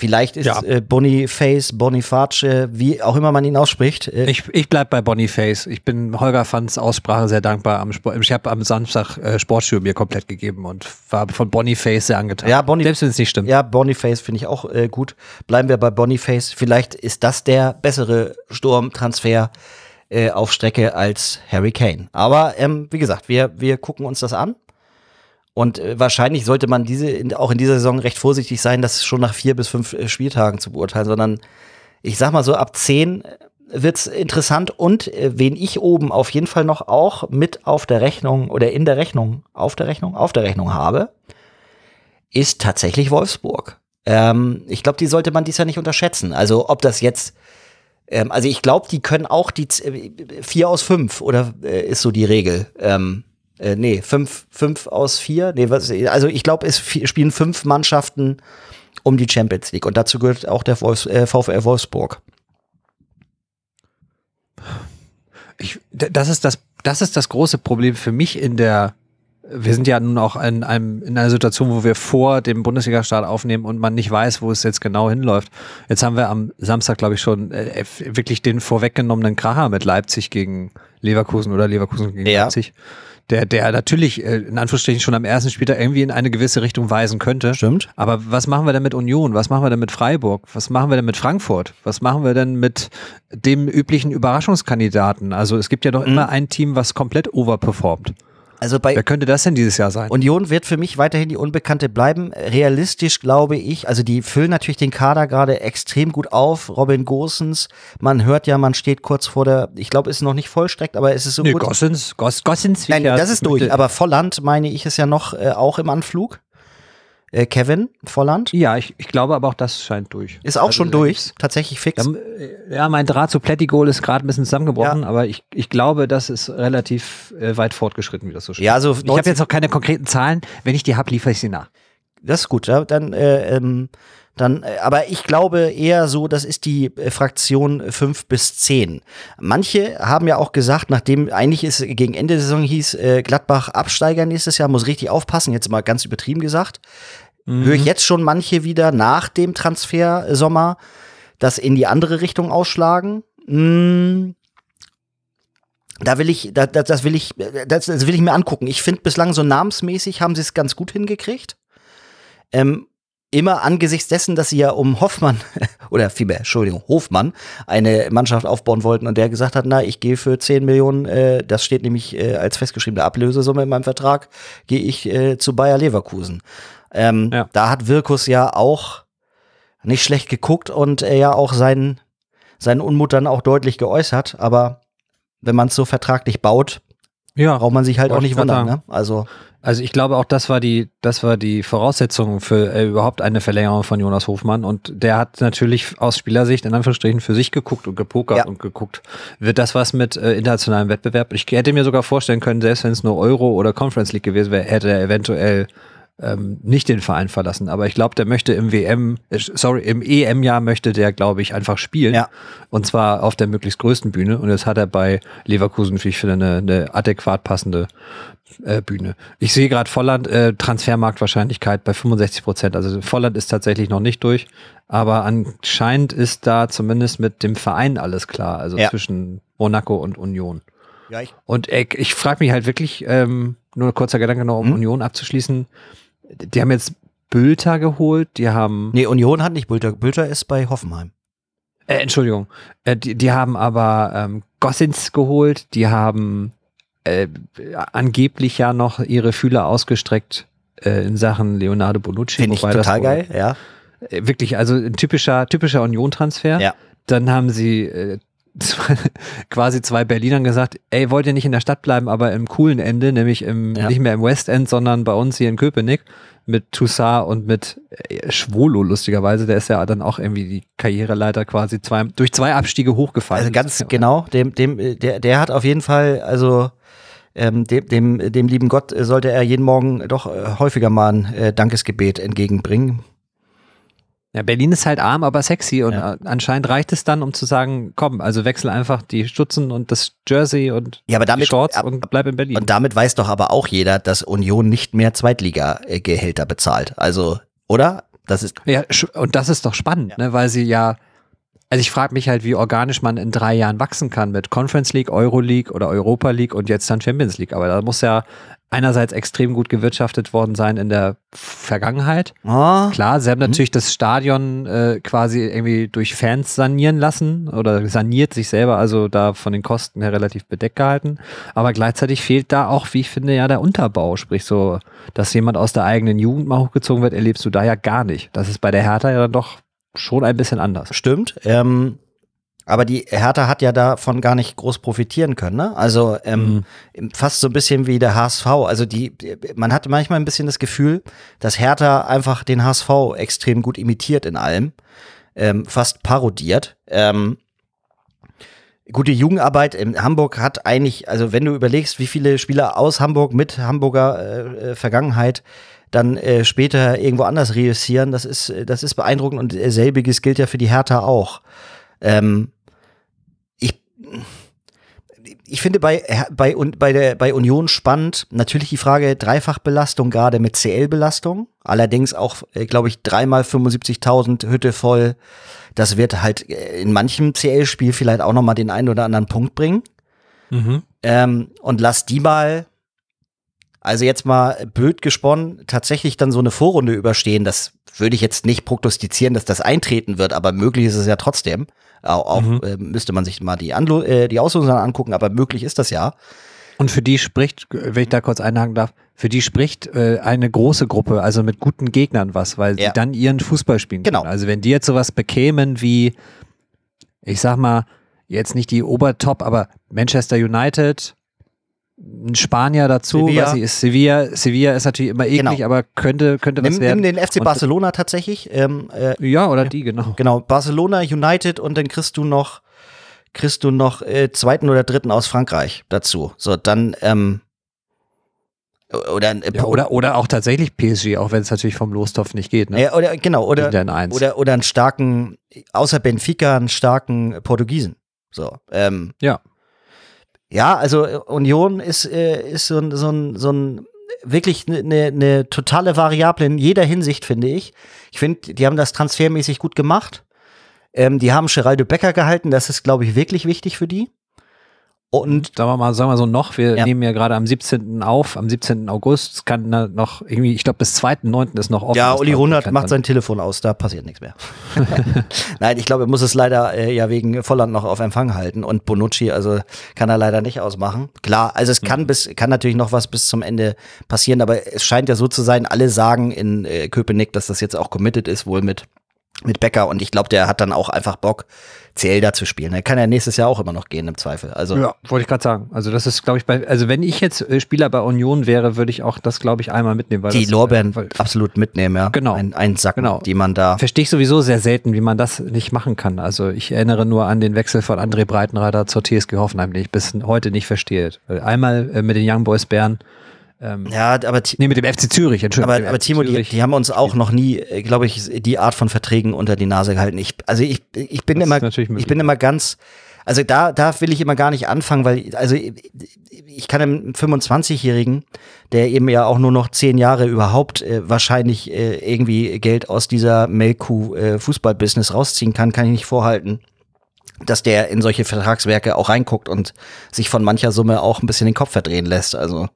Vielleicht ist ja. äh, Boniface, Boniface, wie auch immer man ihn ausspricht.
Äh ich, ich bleib bei Boniface. Ich bin Holger Fans Aussprache sehr dankbar. Am Sport, ich habe am Samstag äh, Sportstudio mir komplett gegeben und war von Boniface sehr angetan.
Ja, Bonif Selbst wenn es nicht stimmt. Ja, Boniface finde ich auch äh, gut. Bleiben wir bei Boniface. Vielleicht ist das der bessere Sturmtransfer äh, auf Strecke als Harry Kane. Aber ähm, wie gesagt, wir, wir gucken uns das an. Und äh, wahrscheinlich sollte man diese auch in dieser Saison recht vorsichtig sein, das schon nach vier bis fünf äh, Spieltagen zu beurteilen, sondern ich sag mal so, ab zehn äh, wird's interessant und wen ich oben auf jeden Fall noch auch mit auf der Rechnung oder in der Rechnung, auf der Rechnung, auf der Rechnung habe, ist tatsächlich Wolfsburg. Ähm, ich glaube, die sollte man dies Jahr nicht unterschätzen. Also ob das jetzt ähm, also ich glaube, die können auch die vier aus fünf oder ist so die Regel. Ähm, äh, nee, fünf, fünf aus vier. Nee, was, also ich glaube, es spielen fünf Mannschaften um die Champions League und dazu gehört auch der Wolfs, äh, VfL Wolfsburg.
Ich, das ist das, das ist das große Problem für mich in der wir sind ja nun auch in, einem, in einer Situation, wo wir vor dem Bundesliga-Start aufnehmen und man nicht weiß, wo es jetzt genau hinläuft. Jetzt haben wir am Samstag, glaube ich, schon äh, wirklich den vorweggenommenen Kracher mit Leipzig gegen Leverkusen oder Leverkusen gegen ja. Leipzig der, der natürlich äh, in Anführungsstrichen schon am ersten Spieltag irgendwie in eine gewisse Richtung weisen könnte.
Stimmt.
Aber was machen wir denn mit Union? Was machen wir denn mit Freiburg? Was machen wir denn mit Frankfurt? Was machen wir denn mit dem üblichen Überraschungskandidaten? Also es gibt ja doch mhm. immer ein Team, was komplett overperformt.
Also bei
Wer könnte das denn dieses Jahr sein?
Union wird für mich weiterhin die Unbekannte bleiben. Realistisch glaube ich, also die füllen natürlich den Kader gerade extrem gut auf. Robin Gosens, man hört ja, man steht kurz vor der, ich glaube, ist noch nicht vollstreckt, aber es ist so nee, gut.
Gossens, Goss, Gossens,
Nein, das ist durch, aber Volland meine ich ist ja noch äh, auch im Anflug äh, Kevin Volland.
Ja, ich, ich glaube aber auch das scheint durch.
Ist auch also schon durch, tatsächlich fix.
Dann, äh, ja, mein Draht zu Plättigol ist gerade ein bisschen zusammengebrochen, ja. aber ich, ich glaube, das ist relativ äh, weit fortgeschritten, wie das so
steht. Ja, also
ich habe jetzt noch keine konkreten Zahlen. Wenn ich die habe, liefere ich sie nach.
das ist gut. Ja, dann, äh, ähm, dann, äh, aber ich glaube eher so, das ist die äh, Fraktion 5 bis 10. Manche haben ja auch gesagt, nachdem eigentlich ist gegen Ende der Saison hieß, äh, Gladbach Absteiger nächstes Jahr, muss richtig aufpassen, jetzt mal ganz übertrieben gesagt. Mhm. Höre ich jetzt schon manche wieder nach dem Transfer Sommer das in die andere Richtung ausschlagen. Mm, da will ich, da, das, das will ich, das, das will ich mir angucken. Ich finde bislang so namensmäßig haben sie es ganz gut hingekriegt. Ähm, immer angesichts dessen, dass sie ja um Hoffmann oder vielmehr, Entschuldigung, Hofmann eine Mannschaft aufbauen wollten und der gesagt hat, na, ich gehe für 10 Millionen, äh, das steht nämlich äh, als festgeschriebene Ablösesumme in meinem Vertrag, gehe ich äh, zu Bayer Leverkusen. Ähm, ja. Da hat Wirkus ja auch nicht schlecht geguckt und er ja auch seinen, seinen Unmut dann auch deutlich geäußert. Aber wenn man es so vertraglich baut, ja, braucht man sich halt auch nicht wundern. Ne?
Also, also ich glaube auch, das war die, das war die Voraussetzung für äh, überhaupt eine Verlängerung von Jonas Hofmann. Und der hat natürlich aus Spielersicht in Anführungsstrichen für sich geguckt und gepokert ja. und geguckt, wird das was mit äh, internationalem Wettbewerb? Ich hätte mir sogar vorstellen können, selbst wenn es nur Euro oder Conference League gewesen wäre, hätte er eventuell ähm, nicht den Verein verlassen. Aber ich glaube, der möchte im WM, äh, sorry, im EM-Jahr möchte der, glaube ich, einfach spielen. Ja. Und zwar auf der möglichst größten Bühne. Und das hat er bei Leverkusen, wie ich finde, eine, eine adäquat passende äh, Bühne. Ich sehe gerade Volland, äh, Transfermarktwahrscheinlichkeit bei 65 Prozent. Also Volland ist tatsächlich noch nicht durch. Aber anscheinend ist da zumindest mit dem Verein alles klar. Also ja. zwischen Monaco und Union. Ja, ich und äh, ich frage mich halt wirklich, ähm, nur ein kurzer Gedanke noch, um hm? Union abzuschließen die haben jetzt Bülter geholt, die haben.
Nee, Union hat nicht Bülter. Bülter ist bei Hoffenheim.
Äh, Entschuldigung. Äh, die, die haben aber ähm, Gossins geholt, die haben äh, angeblich ja noch ihre Fühler ausgestreckt äh, in Sachen Leonardo Bonucci.
Finde ich total geil, ja.
Äh, wirklich, also ein typischer, typischer Union-Transfer. Ja. Dann haben sie äh, quasi zwei Berlinern gesagt, ey, wollt ihr nicht in der Stadt bleiben, aber im coolen Ende, nämlich im, ja. nicht mehr im West End, sondern bei uns hier in Köpenick mit Toussaint und mit äh, Schwolo, lustigerweise, der ist ja dann auch irgendwie die Karriereleiter quasi zwei, durch zwei Abstiege hochgefallen.
Also ganz genau, dem, dem, der, der hat auf jeden Fall, also ähm, dem, dem, dem lieben Gott sollte er jeden Morgen doch äh, häufiger mal ein äh, Dankesgebet entgegenbringen.
Ja, Berlin ist halt arm, aber sexy und ja. anscheinend reicht es dann, um zu sagen, komm, also wechsel einfach die Stutzen und das Jersey und
ja, aber damit, die
Shorts und bleib in Berlin.
Und damit weiß doch aber auch jeder, dass Union nicht mehr Zweitliga-Gehälter bezahlt. Also, oder?
Das ist ja, und das ist doch spannend, ja. ne, weil sie ja also ich frage mich halt, wie organisch man in drei Jahren wachsen kann mit Conference League, Euro League oder Europa League und jetzt dann Champions League. Aber da muss ja einerseits extrem gut gewirtschaftet worden sein in der Vergangenheit. Oh. Klar, sie haben mhm. natürlich das Stadion äh, quasi irgendwie durch Fans sanieren lassen oder saniert sich selber, also da von den Kosten her relativ bedeckt gehalten. Aber gleichzeitig fehlt da auch, wie ich finde, ja der Unterbau. Sprich so, dass jemand aus der eigenen Jugend mal hochgezogen wird, erlebst du da ja gar nicht. Das ist bei der Hertha ja dann doch schon ein bisschen anders.
Stimmt. Ähm, aber die Hertha hat ja davon gar nicht groß profitieren können. Ne? Also ähm, mhm. fast so ein bisschen wie der HSV. Also die, man hat manchmal ein bisschen das Gefühl, dass Hertha einfach den HSV extrem gut imitiert in allem, ähm, fast parodiert. Ähm, gute Jugendarbeit in Hamburg hat eigentlich, also wenn du überlegst, wie viele Spieler aus Hamburg mit Hamburger äh, äh Vergangenheit dann äh, später irgendwo anders reüssieren, das ist, das ist beeindruckend und selbiges gilt ja für die Hertha auch. Ähm, ich finde bei, bei, bei, der, bei Union spannend natürlich die Frage Dreifachbelastung, gerade mit CL-Belastung. Allerdings auch, äh, glaube ich, dreimal 75.000 Hütte voll. Das wird halt äh, in manchem CL-Spiel vielleicht auch nochmal den einen oder anderen Punkt bringen. Mhm. Ähm, und lass die mal, also jetzt mal blöd gesponnen, tatsächlich dann so eine Vorrunde überstehen. Das würde ich jetzt nicht prognostizieren, dass das eintreten wird, aber möglich ist es ja trotzdem. Auch, mhm. äh, müsste man sich mal die, Anlo äh, die Auslosung angucken, aber möglich ist das ja.
Und für die spricht, wenn ich da kurz einhaken darf, für die spricht äh, eine große Gruppe, also mit guten Gegnern was, weil ja. sie dann ihren Fußball spielen
genau.
können. Also wenn die jetzt sowas bekämen wie, ich sag mal, jetzt nicht die Obertop, aber Manchester United, ein Spanier dazu, Sevilla. weiß ich, ist Sevilla, Sevilla ist natürlich immer eklig, genau. aber könnte, könnte was
nimm,
werden.
Nimm den FC Barcelona und, tatsächlich. Ähm,
äh, ja, oder die, genau.
Genau, Barcelona, United und dann kriegst du noch, kriegst du noch äh, zweiten oder dritten aus Frankreich dazu. So, dann, ähm, Oder, äh,
Ja, oder, oder auch tatsächlich PSG, auch wenn es natürlich vom Lostopf nicht geht. Ne?
ja, oder genau, oder, oder, oder einen starken, außer Benfica, einen starken Portugiesen. So, ähm,
Ja.
Ja, also äh, Union ist, äh, ist so ein, so ein, so ein wirklich eine ne, ne totale Variable in jeder Hinsicht, finde ich. Ich finde, die haben das transfermäßig gut gemacht. Ähm, die haben Geraldo Becker gehalten, das ist, glaube ich, wirklich wichtig für die. Und
Sagen wir mal, sagen wir so noch, wir
Ja.
nehmen ja gerade am 17. auf, am 17. August, es kann noch irgendwie, ich glaube bis 2.9. ist noch offen.
ja, Uli
kein
macht sein Telefon aus, da passiert nichts mehr. Nein, ich glaube, er muss es leider äh, ja wegen Volland noch auf Empfang halten und Bonucci, also kann er leider nicht ausmachen. Klar, also es
Mhm.
kann bis kann natürlich noch was bis zum Ende passieren, aber es scheint ja so zu sein, alle sagen in äh, Köpenick, dass das jetzt auch committed ist, wohl mit mit Becker und ich glaube, der hat dann auch einfach Bock CL da zu spielen. Er kann ja nächstes Jahr auch immer noch gehen im Zweifel. Also
Ja, wollte ich gerade sagen. Also das ist, glaube ich, bei, also wenn ich jetzt äh, Spieler bei Union wäre, würde ich auch das, glaube ich, einmal mitnehmen. Weil
die
das,
Lorbeeren
Äh,
absolut mitnehmen, ja.
Genau.
Ein, ein Sack,
Genau.
die man da
verstehe ich sowieso sehr selten, wie man das nicht machen kann. Also ich erinnere nur an den Wechsel von André Breitenreiter zur TSG Hoffenheim, den ich bis heute nicht verstehe. Weil Einmal äh, mit den Young Boys Bern, ähm,
Ja, aber
nee, mit dem FC Zürich, Entschuldigung.
Aber, aber Timo, die, die haben uns auch noch nie, glaube ich, die Art von Verträgen unter die Nase gehalten. Ich, also ich, ich bin
Das
immer, ich bin immer ganz, also da, da will ich immer gar nicht anfangen, weil, also ich, kann einem 25-Jährigen, der eben ja auch nur noch zehn Jahre überhaupt äh, wahrscheinlich äh, irgendwie Geld aus dieser Melkkuh äh, rausziehen kann, kann ich nicht vorhalten dass der in solche Vertragswerke auch reinguckt und sich von mancher Summe auch ein bisschen den Kopf verdrehen lässt. Also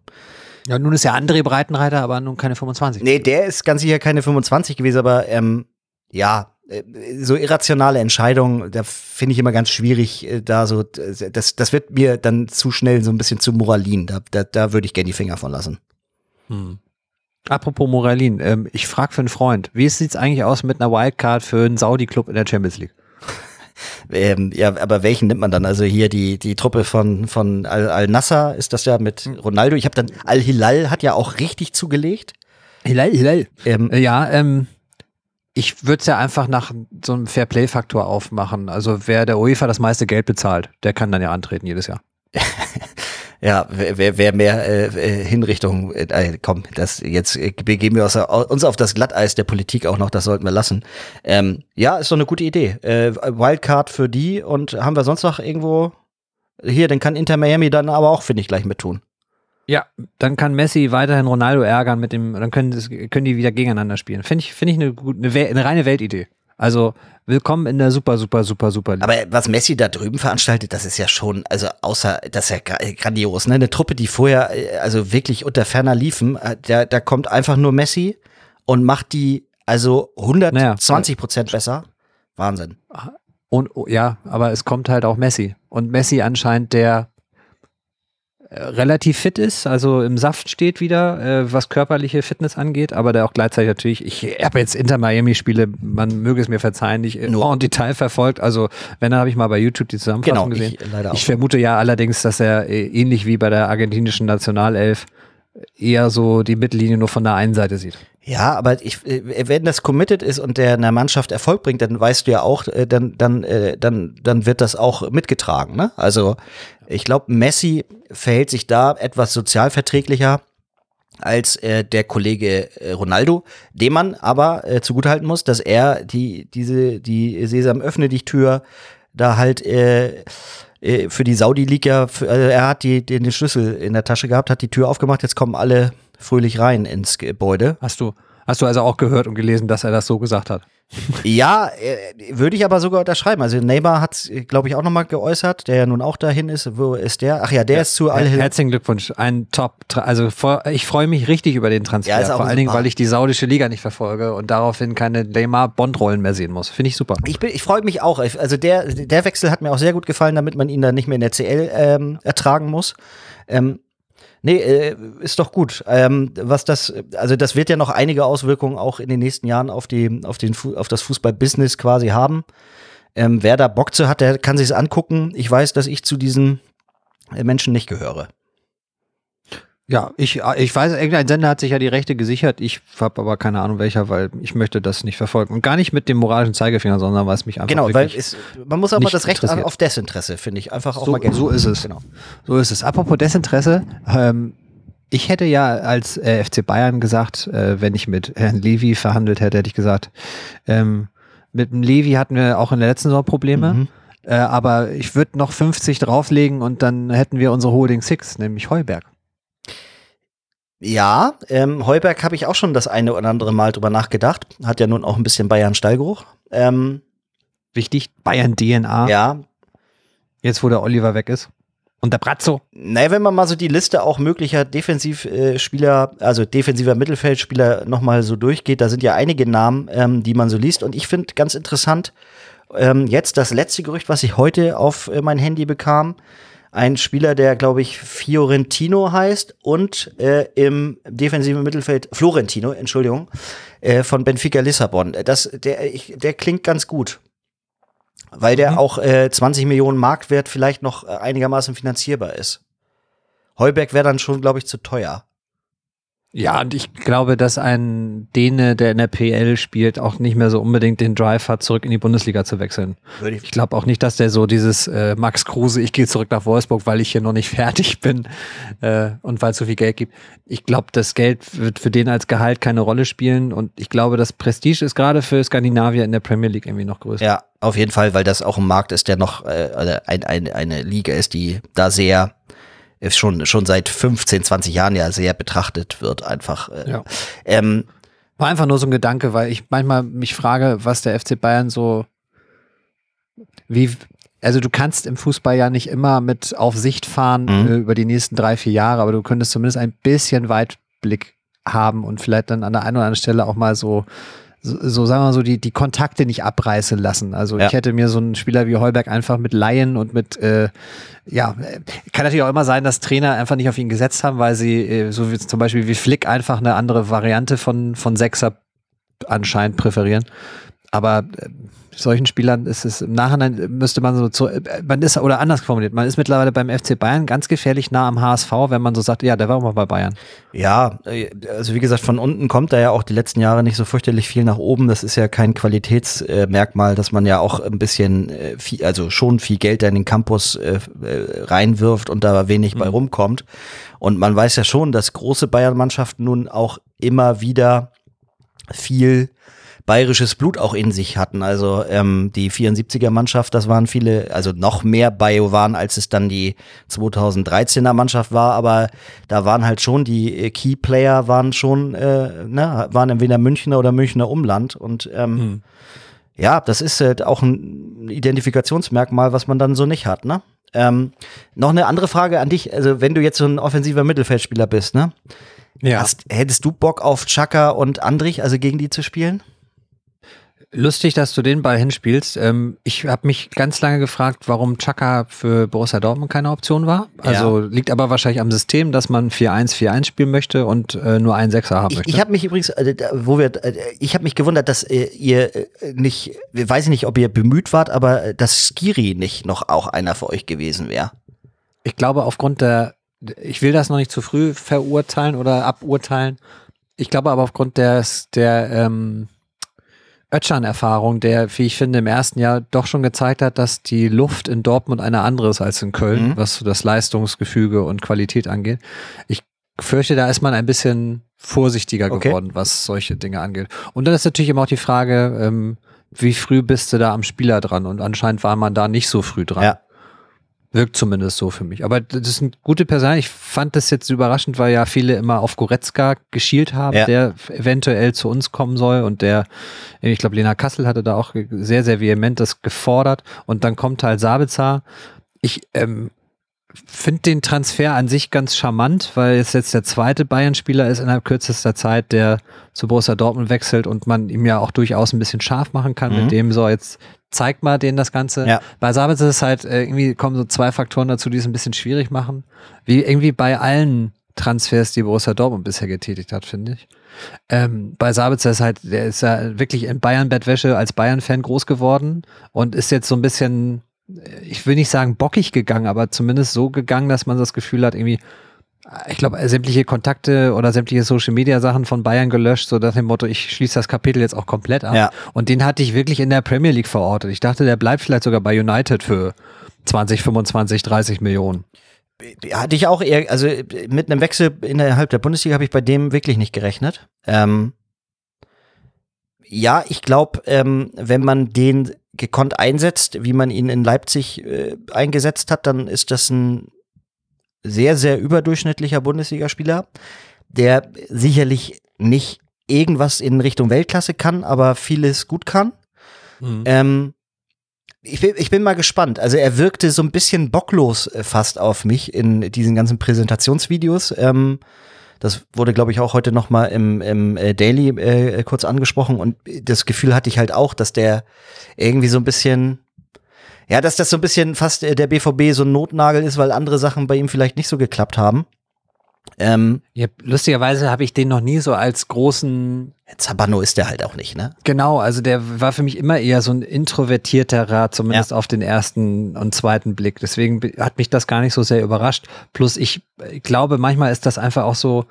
Ja, nun ist ja André Breitenreiter, aber nun keine 25.
Nee, der ist ganz sicher keine 25 gewesen, aber ähm, ja, äh, so irrationale Entscheidungen, da finde ich immer ganz schwierig, äh, da so, das, das wird mir dann zu schnell so ein bisschen zu Moralin. Da, da, da würde ich gerne die Finger von lassen.
Hm. Apropos Moralin, ähm, ich frage für einen Freund, wie sieht's eigentlich aus mit einer Wildcard für einen Saudi-Club in der Champions League?
Ähm, ja, aber welchen nimmt man dann? Also hier die, die Truppe von, von Al- Al-Nassr ist das ja mit Ronaldo. Ich habe dann, Al-Hilal hat ja auch richtig zugelegt.
Hilal, Hilal.
Ähm,
Äh, Ja, ähm, ich würde es ja einfach nach so einem Fair-Play-Faktor aufmachen. Also wer der UEFA das meiste Geld bezahlt, der kann dann ja antreten jedes Jahr.
Ja, wer, wer, mehr äh, äh, Hinrichtung, äh, äh, komm, das jetzt äh, begeben wir uns, auf das Glatteis der Politik auch noch, das sollten wir lassen. Ähm, ja, ist doch eine gute Idee. Äh, Wildcard für die und haben wir sonst noch irgendwo hier, dann kann Inter Miami dann aber auch, finde ich, gleich mit tun.
Ja, dann kann Messi weiterhin Ronaldo ärgern mit dem, dann können, können die wieder gegeneinander spielen. Finde ich, finde ich eine, gut- eine, eine reine Weltidee. Also willkommen in der super, super, super, super Liga.
Aber was Messi da drüben veranstaltet, das ist ja schon, also außer, das ist ja gra- grandios, ne? Eine Truppe, die vorher, äh, also wirklich unter ferner liefen, äh, da, da kommt einfach nur Messi und macht die also 120 Prozent besser. Wahnsinn.
Und ja, aber es kommt halt auch Messi. Und Messi anscheinend, der relativ fit ist, also im Saft steht wieder, äh, was körperliche Fitness angeht, aber der auch gleichzeitig natürlich, ich habe jetzt Inter Miami Spiele, man möge es mir verzeihen, nicht
Nur.
nur en Detail verfolgt, also wenn, dann habe ich mal bei YouTube die Zusammenfassung
Genau,
gesehen.
ich leider auch.
Ich vermute ja allerdings, dass er äh, ähnlich wie bei der argentinischen Nationalelf eher so die Mittellinie nur von der einen Seite sieht.
Ja, aber ich, äh, wenn das committed ist und der einer Mannschaft Erfolg bringt, dann weißt du ja auch, äh, dann, dann, äh, dann, dann wird das auch mitgetragen. Ne? Also ich glaube, Messi verhält sich da etwas sozialverträglicher als äh, der Kollege äh, Ronaldo, dem man aber äh, zugutehalten muss, dass er die diese die Sesam öffne dich Tür da halt äh, äh, für die Saudi League ja, für, also er hat die, den, den Schlüssel in der Tasche gehabt, hat die Tür aufgemacht, jetzt kommen alle fröhlich rein ins Gebäude.
Hast du, hast du also auch gehört und gelesen, dass er das so gesagt hat?
Ja, äh, würde ich aber sogar unterschreiben. Also Neymar hat glaube ich, auch nochmal geäußert, der ja nun auch dahin ist. Wo ist der? Ach ja, der ist zu Al Hilal.
Herzlichen Glückwunsch. Ein Top. Also ich freue mich richtig über den Transfer.
Ja,
vor allen Dingen, weil ich die saudische Liga nicht verfolge und daraufhin keine Neymar-Bond-Rollen mehr sehen muss. Finde ich super.
Ich, bin- ich freue mich auch. Also der, der Wechsel hat mir auch sehr gut gefallen, damit man ihn dann nicht mehr in der CL ähm, ertragen muss. Ähm, nee, äh, ist doch gut. Ähm, was das, also das wird ja noch einige Auswirkungen auch in den nächsten Jahren auf die, auf den, auf das Fußball-Business quasi haben. Ähm, wer da Bock zu hat, der kann sich's angucken. Ich weiß, dass ich zu diesen äh, Menschen nicht gehöre.
Ja, ich, ich weiß, irgendein Sender hat sich ja die Rechte gesichert. Ich habe aber keine Ahnung welcher, weil ich möchte das nicht verfolgen. Und gar nicht mit dem moralischen Zeigefinger, sondern weil es mich einfach
Genau, weil es, man muss aber das Recht auf Desinteresse, finde ich, einfach auch
So-
mal gerne.
so ist es.
Genau.
So ist es. Apropos Desinteresse, ähm, Ich hätte ja als äh, FC Bayern gesagt, äh, wenn ich mit Herrn Levy verhandelt hätte, hätte ich gesagt, ähm, mit dem Levy hatten wir auch in der letzten Saison Probleme. Mhm. Äh, aber ich würde noch 50 drauflegen und dann hätten wir unsere Holding Six, nämlich Heuberg.
Ja, ähm, Heuberg habe ich auch schon das eine oder andere Mal drüber nachgedacht. Hat ja nun auch ein bisschen Bayern-Stallgeruch. Ähm,
Wichtig, Bayern-DNA.
Ja.
Jetzt, wo der Oliver weg ist. Und der Brazzo.
Naja, wenn man mal so die Liste auch möglicher Defensivspieler, also defensiver Mittelfeldspieler nochmal so durchgeht, da sind ja einige Namen, ähm, die man so liest. Und ich finde ganz interessant, ähm, jetzt das letzte Gerücht, was ich heute auf äh, mein Handy bekam, ein Spieler, der, glaube ich, Fiorentino heißt und äh, im defensiven Mittelfeld Florentino, Entschuldigung, äh, von Benfica Lissabon. Das, der, ich, der klingt ganz gut. Weil der mhm. auch äh, 20 Millionen Marktwert vielleicht noch äh, einigermaßen finanzierbar ist. Heuberg wäre dann schon, glaube ich, zu teuer.
Ja, und ich glaube, dass ein Däne, der in der PL spielt, auch nicht mehr so unbedingt den Drive hat, zurück in die Bundesliga zu wechseln. Ich glaube auch nicht, dass der so dieses äh, Max Kruse, ich gehe zurück nach Wolfsburg, weil ich hier noch nicht fertig bin äh, und weil es so viel Geld gibt. Ich glaube, das Geld wird für den als Gehalt keine Rolle spielen und ich glaube, das Prestige ist gerade für Skandinavier in der Premier League irgendwie noch größer.
Ja, auf jeden Fall, weil das auch ein Markt ist, der noch äh, ein, ein, eine Liga ist, die da sehr ist schon, schon seit 15, 20 Jahren ja sehr betrachtet wird, einfach. Äh, ja.
Ähm, War einfach nur so ein Gedanke, weil ich manchmal mich frage, was der FC Bayern so, wie, also du kannst im Fußball ja nicht immer mit auf Sicht fahren mhm. äh, über die nächsten drei, vier Jahre, aber du könntest zumindest ein bisschen Weitblick haben und vielleicht dann an der einen oder anderen Stelle auch mal so so, so sagen wir mal so, die, die Kontakte nicht abreißen lassen. Also ja. ich hätte mir so einen Spieler wie Heuberg einfach mit Laien und mit, äh, ja, kann natürlich auch immer sein, dass Trainer einfach nicht auf ihn gesetzt haben, weil sie, äh, so wie zum Beispiel wie Flick, einfach eine andere Variante von, von Sechser anscheinend präferieren. Aber äh, solchen Spielern ist es im Nachhinein müsste man so zu, man ist oder anders formuliert, man ist mittlerweile beim FC Bayern ganz gefährlich nah am HSV, wenn man so sagt, ja, der war auch mal bei Bayern.
Ja, also wie gesagt, von unten kommt da ja auch die letzten Jahre nicht so fürchterlich viel nach oben. Das ist ja kein Qualitätsmerkmal, dass man ja auch ein bisschen äh, viel, also schon viel Geld da in den Campus äh, reinwirft und da wenig mhm. bei rumkommt. Und man weiß ja schon, dass große Bayern-Mannschaften nun auch immer wieder viel bayerisches Blut auch in sich hatten. Also ähm, die 74er Mannschaft, das waren viele, also noch mehr Bayo waren, als es dann die 2013er Mannschaft war, aber da waren halt schon die äh, Key Player waren schon, äh, ne, waren entweder Münchner oder Münchner Umland und ähm, mhm. ja, das ist halt auch ein Identifikationsmerkmal, was man dann so nicht hat, ne? Ähm, noch eine andere Frage an dich, also wenn du jetzt so ein offensiver Mittelfeldspieler bist, ne? Ja. Hast, hättest du Bock auf Chaka und Andrich, also gegen die zu spielen?
Lustig, dass du den Ball hinspielst. Ähm, ich habe mich ganz lange gefragt, warum Chaka für Borussia Dortmund keine Option war. Also ja. liegt aber wahrscheinlich am System, dass man 4-1-4-1 spielen möchte und äh, nur einen Sechser haben möchte.
Ich, ich habe mich übrigens, äh, wo wir, äh, ich habe mich gewundert, dass äh, ihr äh, nicht, weiß ich nicht, ob ihr bemüht wart, aber äh, dass Skiri nicht noch auch einer für euch gewesen wäre.
Ich glaube, aufgrund der, ich will das noch nicht zu früh verurteilen oder aburteilen. Ich glaube aber aufgrund des, der, ähm, Ötchan-Erfahrung, der, wie ich finde, im ersten Jahr doch schon gezeigt hat, dass die Luft in Dortmund eine andere ist als in Köln, mhm. was das Leistungsgefüge und Qualität angeht. Ich fürchte, da ist man ein bisschen vorsichtiger okay. geworden, was solche Dinge angeht. Und dann ist natürlich immer auch die Frage, ähm, wie früh bist du da am Spieler dran? Und anscheinend war man da nicht so früh dran. Ja. Wirkt zumindest so für mich. Aber das ist eine gute Person. Ich fand das jetzt überraschend, weil ja viele immer auf Goretzka geschielt haben, ja. der eventuell zu uns kommen soll und der, ich glaube, Lena Kassel hatte da auch sehr, sehr vehement das gefordert und dann kommt halt Sabitzer. Ich ähm, finde den Transfer an sich ganz charmant, weil es jetzt der zweite Bayern-Spieler ist innerhalb kürzester Zeit, der zu Borussia Dortmund wechselt und man ihm ja auch durchaus ein bisschen scharf machen kann mhm. mit dem so jetzt zeigt mal denen das Ganze. Ja. Bei Sabitzer ist es halt, äh, irgendwie kommen so zwei Faktoren dazu, die es ein bisschen schwierig machen. Wie irgendwie bei allen Transfers, die Borussia Dortmund bisher getätigt hat, finde ich. Ähm, bei Sabitzer ist halt, der ist ja wirklich in Bayern-Bettwäsche als Bayern-Fan groß geworden und ist jetzt so ein bisschen, ich will nicht sagen bockig gegangen, aber zumindest so gegangen, dass man das Gefühl hat, irgendwie, ich glaube, sämtliche Kontakte oder sämtliche Social Media Sachen von Bayern gelöscht, so nach dem Motto, ich schließe das Kapitel jetzt auch komplett ab. Ja. Und den hatte ich wirklich in der Premier League verortet. Ich dachte, der bleibt vielleicht sogar bei United für 20, 25, 30 Millionen.
hatte ich auch eher, also mit einem Wechsel innerhalb der Bundesliga habe ich bei dem wirklich nicht gerechnet. Ähm, ja, ich glaube, ähm, wenn man den gekonnt einsetzt, wie man ihn in Leipzig äh, eingesetzt hat, dann ist das ein sehr, sehr überdurchschnittlicher Bundesligaspieler, der sicherlich nicht irgendwas in Richtung Weltklasse kann, aber vieles gut kann. Mhm. Ähm, ich bin, ich bin mal gespannt. Also er wirkte so ein bisschen bocklos äh, fast auf mich in diesen ganzen Präsentationsvideos. Ähm, das wurde, glaube ich, auch heute noch mal im, im äh, Daily äh, kurz angesprochen. Und das Gefühl hatte ich halt auch, dass der irgendwie so ein bisschen, ja, dass das so ein bisschen fast äh, der BVB so ein Notnagel ist, weil andere Sachen bei ihm vielleicht nicht so geklappt haben.
Ähm, ja, lustigerweise habe ich den noch nie so als großen.
Zabano ist der halt auch nicht, ne?
Genau, also der war für mich immer eher so ein introvertierterer, zumindest ja. auf den ersten und zweiten Blick. Deswegen hat mich das gar nicht so sehr überrascht. Plus ich, ich glaube, manchmal ist das einfach auch so,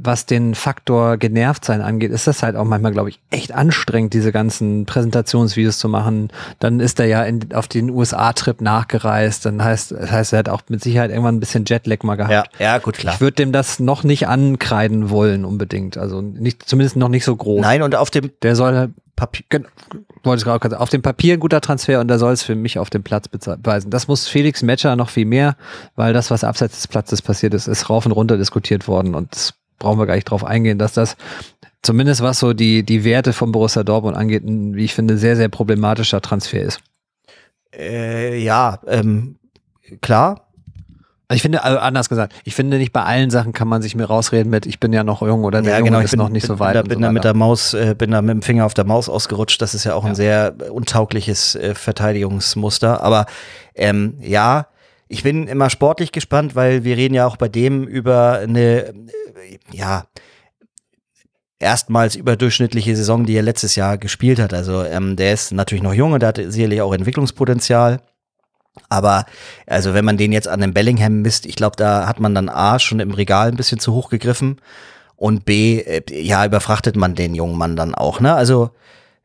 was den Faktor genervt sein angeht, ist das halt auch manchmal, glaube ich, echt anstrengend, diese ganzen Präsentationsvideos zu machen. Dann ist er ja in, auf den USA-Trip nachgereist. Dann heißt, das heißt, er hat auch mit Sicherheit irgendwann ein bisschen Jetlag mal gehabt.
Ja, ja gut, klar.
Ich würde dem das noch nicht ankreiden wollen, unbedingt. Also nicht, zumindest noch nicht so groß.
Nein, und auf dem
der soll Papier, wollte ich gerade auf dem Papier ein guter Transfer und da soll es für mich auf dem Platz beweisen. Das muss Felix Metscher noch viel mehr, weil das, was abseits des Platzes passiert ist, ist rauf und runter diskutiert worden und brauchen wir gar nicht drauf eingehen, dass das zumindest was so die, die Werte von Borussia Dortmund angeht, ein, wie ich finde, sehr, sehr problematischer Transfer ist.
Äh, ja, ähm, klar.
Also ich finde, also anders gesagt, ich finde nicht bei allen Sachen kann man sich mir rausreden mit, ich bin ja noch jung oder der ja, genau, ist bin, noch nicht bin, so weit.
Bin, da, bin so da mit der Maus, äh, bin da mit dem Finger auf der Maus ausgerutscht. Das ist ja auch ja. ein sehr untaugliches äh, Verteidigungsmuster. Aber ähm, ja, ich bin immer sportlich gespannt, weil wir reden ja auch bei dem über eine, ja, erstmals überdurchschnittliche Saison, die er letztes Jahr gespielt hat. Also ähm, der ist natürlich noch jung und der hat sicherlich auch Entwicklungspotenzial. Aber also wenn man den jetzt an den Bellingham misst, ich glaube, da hat man dann A schon im Regal ein bisschen zu hoch gegriffen und B, äh, ja, überfrachtet man den jungen Mann dann auch. Ne? Also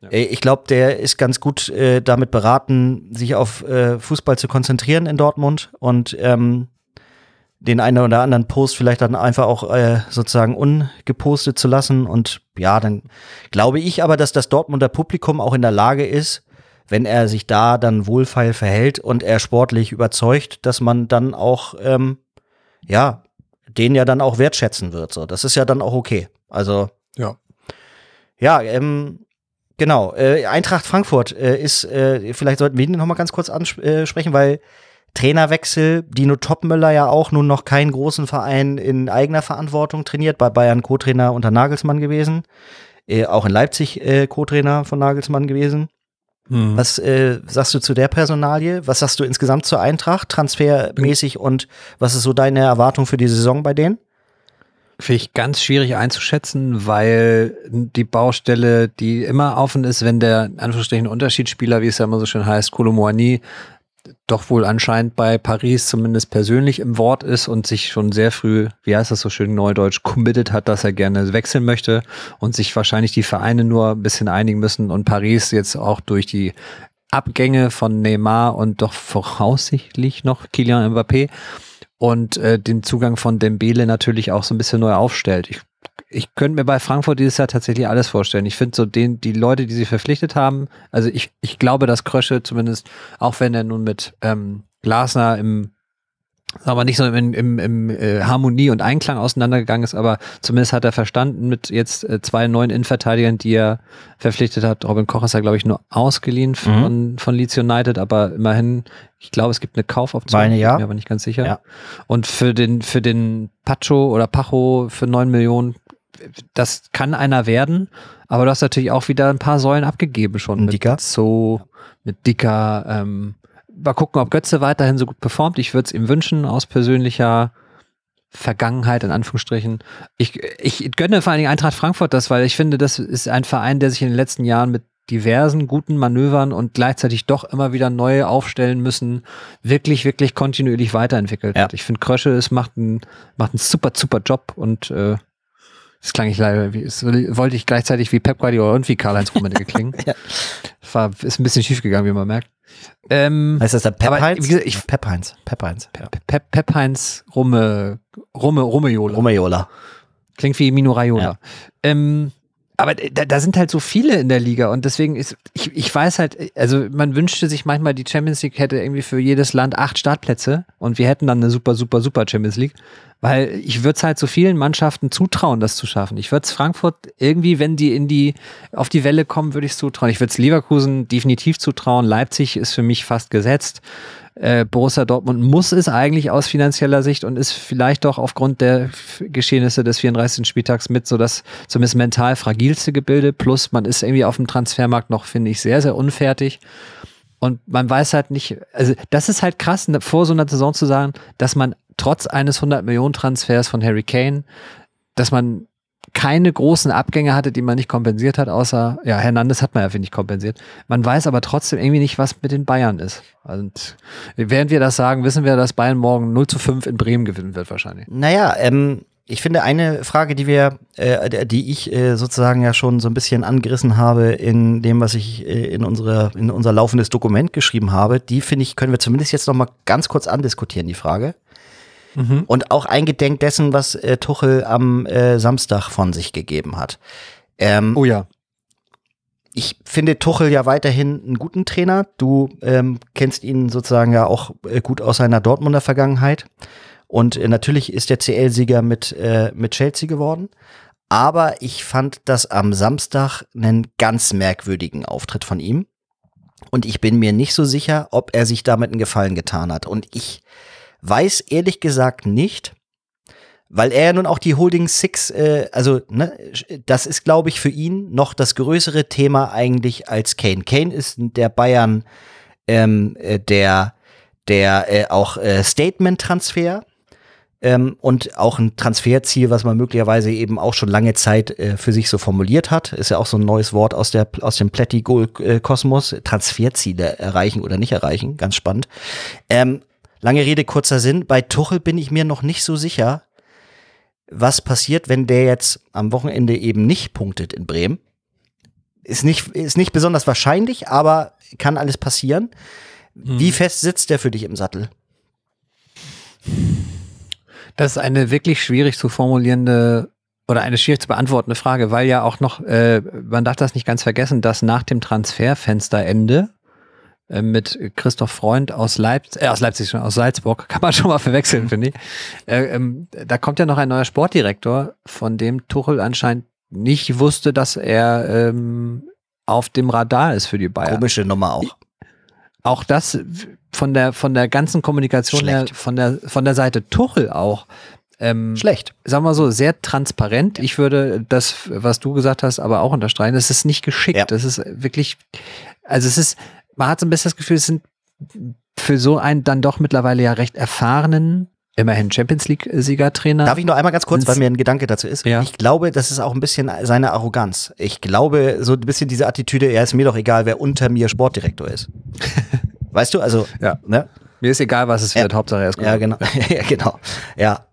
ja. Ich glaube, der ist ganz gut äh, damit beraten, sich auf äh, Fußball zu konzentrieren in Dortmund und ähm, den einen oder anderen Post vielleicht dann einfach auch äh, sozusagen ungepostet zu lassen. Und ja, dann glaube ich aber, dass das Dortmunder Publikum auch in der Lage ist, wenn er sich da dann wohlfeil verhält und er sportlich überzeugt, dass man dann auch, ähm, ja, den ja dann auch wertschätzen wird. So, das ist ja dann auch okay. Also,
ja.
Ja, ähm, Genau, äh, Eintracht Frankfurt äh, ist, äh, vielleicht sollten wir ihn noch mal ganz kurz ansprechen, weil Trainerwechsel, Dino Topmöller ja auch nun noch keinen großen Verein in eigener Verantwortung trainiert, bei Bayern Co-Trainer unter Nagelsmann gewesen, äh, auch in Leipzig äh, Co-Trainer von Nagelsmann gewesen. Mhm. Was äh, sagst du zu der Personalie? Was sagst du insgesamt zur Eintracht, transfermäßig und was ist so deine Erwartung für die Saison bei denen?
Finde ich ganz schwierig einzuschätzen, weil die Baustelle, die immer offen ist, wenn der Anführungsstrichen Unterschiedsspieler, wie es ja immer so schön heißt, Kolomoani, doch wohl anscheinend bei Paris zumindest persönlich im Wort ist und sich schon sehr früh, wie heißt das so schön neudeutsch, committed hat, dass er gerne wechseln möchte und sich wahrscheinlich die Vereine nur ein bisschen einigen müssen und Paris jetzt auch durch die Abgänge von Neymar und doch voraussichtlich noch Kylian Mbappé und äh, den Zugang von Dembele natürlich auch so ein bisschen neu aufstellt. Ich, ich könnte mir bei Frankfurt dieses Jahr tatsächlich alles vorstellen. Ich finde so den, die Leute, die sie verpflichtet haben, also ich, ich glaube, dass Krösche zumindest, auch wenn er nun mit ähm, Glasner im aber nicht so im, im, im äh, Harmonie und Einklang auseinandergegangen ist, aber zumindest hat er verstanden mit jetzt äh, zwei neuen Innenverteidigern, die er verpflichtet hat. Robin Koch ist ja, glaube ich, nur ausgeliehen mhm. von, mhm. von Leeds United, aber immerhin, ich glaube, es gibt eine Kaufoption.
Meine, ja. Bin mir
aber nicht ganz sicher. Ja. Und für den, für den Pacho oder Pacho für neun Millionen, das kann einer werden, aber du hast natürlich auch wieder ein paar Säulen abgegeben schon.
Mit Dicker.
So, mit Dicker, ähm, mal gucken, ob Götze weiterhin so gut performt. Ich würde es ihm wünschen, aus persönlicher Vergangenheit, in Anführungsstrichen. Ich, ich gönne vor allen Dingen Eintracht Frankfurt das, weil ich finde, das ist ein Verein, der sich in den letzten Jahren mit diversen guten Manövern und gleichzeitig doch immer wieder neu aufstellen müssen, wirklich, wirklich kontinuierlich weiterentwickelt ja. hat. Ich finde, Krösche ist, macht einen, macht einen super, super Job und äh, das klang ich leider, wie, das wollte ich gleichzeitig wie Pep Guardiola und wie Karl-Heinz Rummenigge klingen. ja. war, ist ein bisschen schief gegangen, wie man merkt. Ähm,
Heißt das da Pep Heinz?
gesagt, ich-
Pep Heinz. Pep Heinz. Ja.
Pep, Pep Heinz Rumme, Rumme, Rummejola.
Romeola.
Klingt wie Mino Raiola.
Ja.
Ähm, aber da, da sind halt so viele in der Liga und deswegen ist, ich, ich weiß halt, also man wünschte sich manchmal, die Champions League hätte irgendwie für jedes Land acht Startplätze und wir hätten dann eine super, super, super Champions League, weil ich würde es halt so vielen Mannschaften zutrauen, das zu schaffen. Ich würde es Frankfurt irgendwie, wenn die in die, auf die Welle kommen, würde ich es zutrauen. Ich würde es Leverkusen definitiv zutrauen. Leipzig ist für mich fast gesetzt. Äh, Borussia Dortmund muss es eigentlich aus finanzieller Sicht und ist vielleicht doch aufgrund der Geschehnisse des 34. Spieltags mit so das zumindest mental fragilste Gebilde. Plus man ist irgendwie auf dem Transfermarkt noch, finde ich, sehr, sehr unfertig. Und man weiß halt nicht, also das ist halt krass, ne, vor so einer Saison zu sagen, dass man trotz eines 100 Millionen Transfers von Harry Kane, dass man keine großen Abgänge hatte, die man nicht kompensiert hat, außer, ja, Hernandez hat man ja, finde ich, kompensiert. Man weiß aber trotzdem irgendwie nicht, was mit den Bayern ist. Und während wir das sagen, wissen wir, dass Bayern morgen 0 zu 5 in Bremen gewinnen wird wahrscheinlich.
Naja, ähm, ich finde eine Frage, die wir, äh, die ich äh, sozusagen ja schon so ein bisschen angerissen habe in dem, was ich äh, in unsere, in unser laufendes Dokument geschrieben habe, die finde ich, können wir zumindest jetzt noch mal ganz kurz andiskutieren, die Frage. Und auch eingedenk dessen, was äh, Tuchel am äh, Samstag von sich gegeben hat. Ähm,
Oh ja.
ich finde Tuchel ja weiterhin einen guten Trainer. Du ähm, kennst ihn sozusagen ja auch äh, gut aus seiner Dortmunder Vergangenheit. Und äh, natürlich ist der CL-Sieger mit, äh, mit Chelsea geworden. Aber ich fand das am Samstag einen ganz merkwürdigen Auftritt von ihm. Und ich bin mir nicht so sicher, ob er sich damit einen Gefallen getan hat. Und ich weiß ehrlich gesagt nicht, weil er ja nun auch die Holding Six, äh, also ne, das ist, glaube ich, für ihn noch das größere Thema eigentlich als Kane. Kane ist der Bayern, ähm, äh, der, der äh, auch äh, Statement-Transfer ähm, und auch ein Transferziel, was man möglicherweise eben auch schon lange Zeit äh, für sich so formuliert hat. Ist ja auch so ein neues Wort aus, der, aus dem Plätti-Kosmos. Transferziele erreichen oder nicht erreichen. Ganz spannend. Ähm, lange Rede, kurzer Sinn. Bei Tuchel bin ich mir noch nicht so sicher, was passiert, wenn der jetzt am Wochenende eben nicht punktet in Bremen. Ist nicht, ist nicht besonders wahrscheinlich, aber kann alles passieren. Wie fest sitzt der für dich im Sattel?
Das ist eine wirklich schwierig zu formulierende oder eine schwierig zu beantwortende Frage, weil ja auch noch, äh, man darf das nicht ganz vergessen, dass nach dem Transferfensterende mit Christoph Freund aus Leipzig, äh, aus Leipzig schon, aus Salzburg, kann man schon mal verwechseln, finde ich. Äh, ähm, da kommt ja noch ein neuer Sportdirektor, von dem Tuchel anscheinend nicht wusste, dass er ähm, auf dem Radar ist für die Bayern.
Komische Nummer auch.
Auch das von der von der ganzen Kommunikation her, von der von der Seite Tuchel auch. Ähm,
Schlecht.
sagen wir so, sehr transparent. Ich würde das, was du gesagt hast, aber auch unterstreichen. Es ist nicht geschickt.
Ja.
Das ist wirklich, also es ist, man hat so ein bisschen das Gefühl, es sind für so einen dann doch mittlerweile ja recht erfahrenen, immerhin Champions League-Siegertrainer.
Darf ich noch einmal ganz kurz, weil mir ein Gedanke dazu ist?
Ja.
Ich glaube, das ist auch ein bisschen seine Arroganz. Ich glaube, so ein bisschen diese Attitüde, ja, ist mir doch egal, wer unter mir Sportdirektor ist. weißt du, also,
Ja.
ne?
Mir ist egal, was es
Ja.
wird, Hauptsache er ist gut.
Ja, genau. ja, genau. Ja.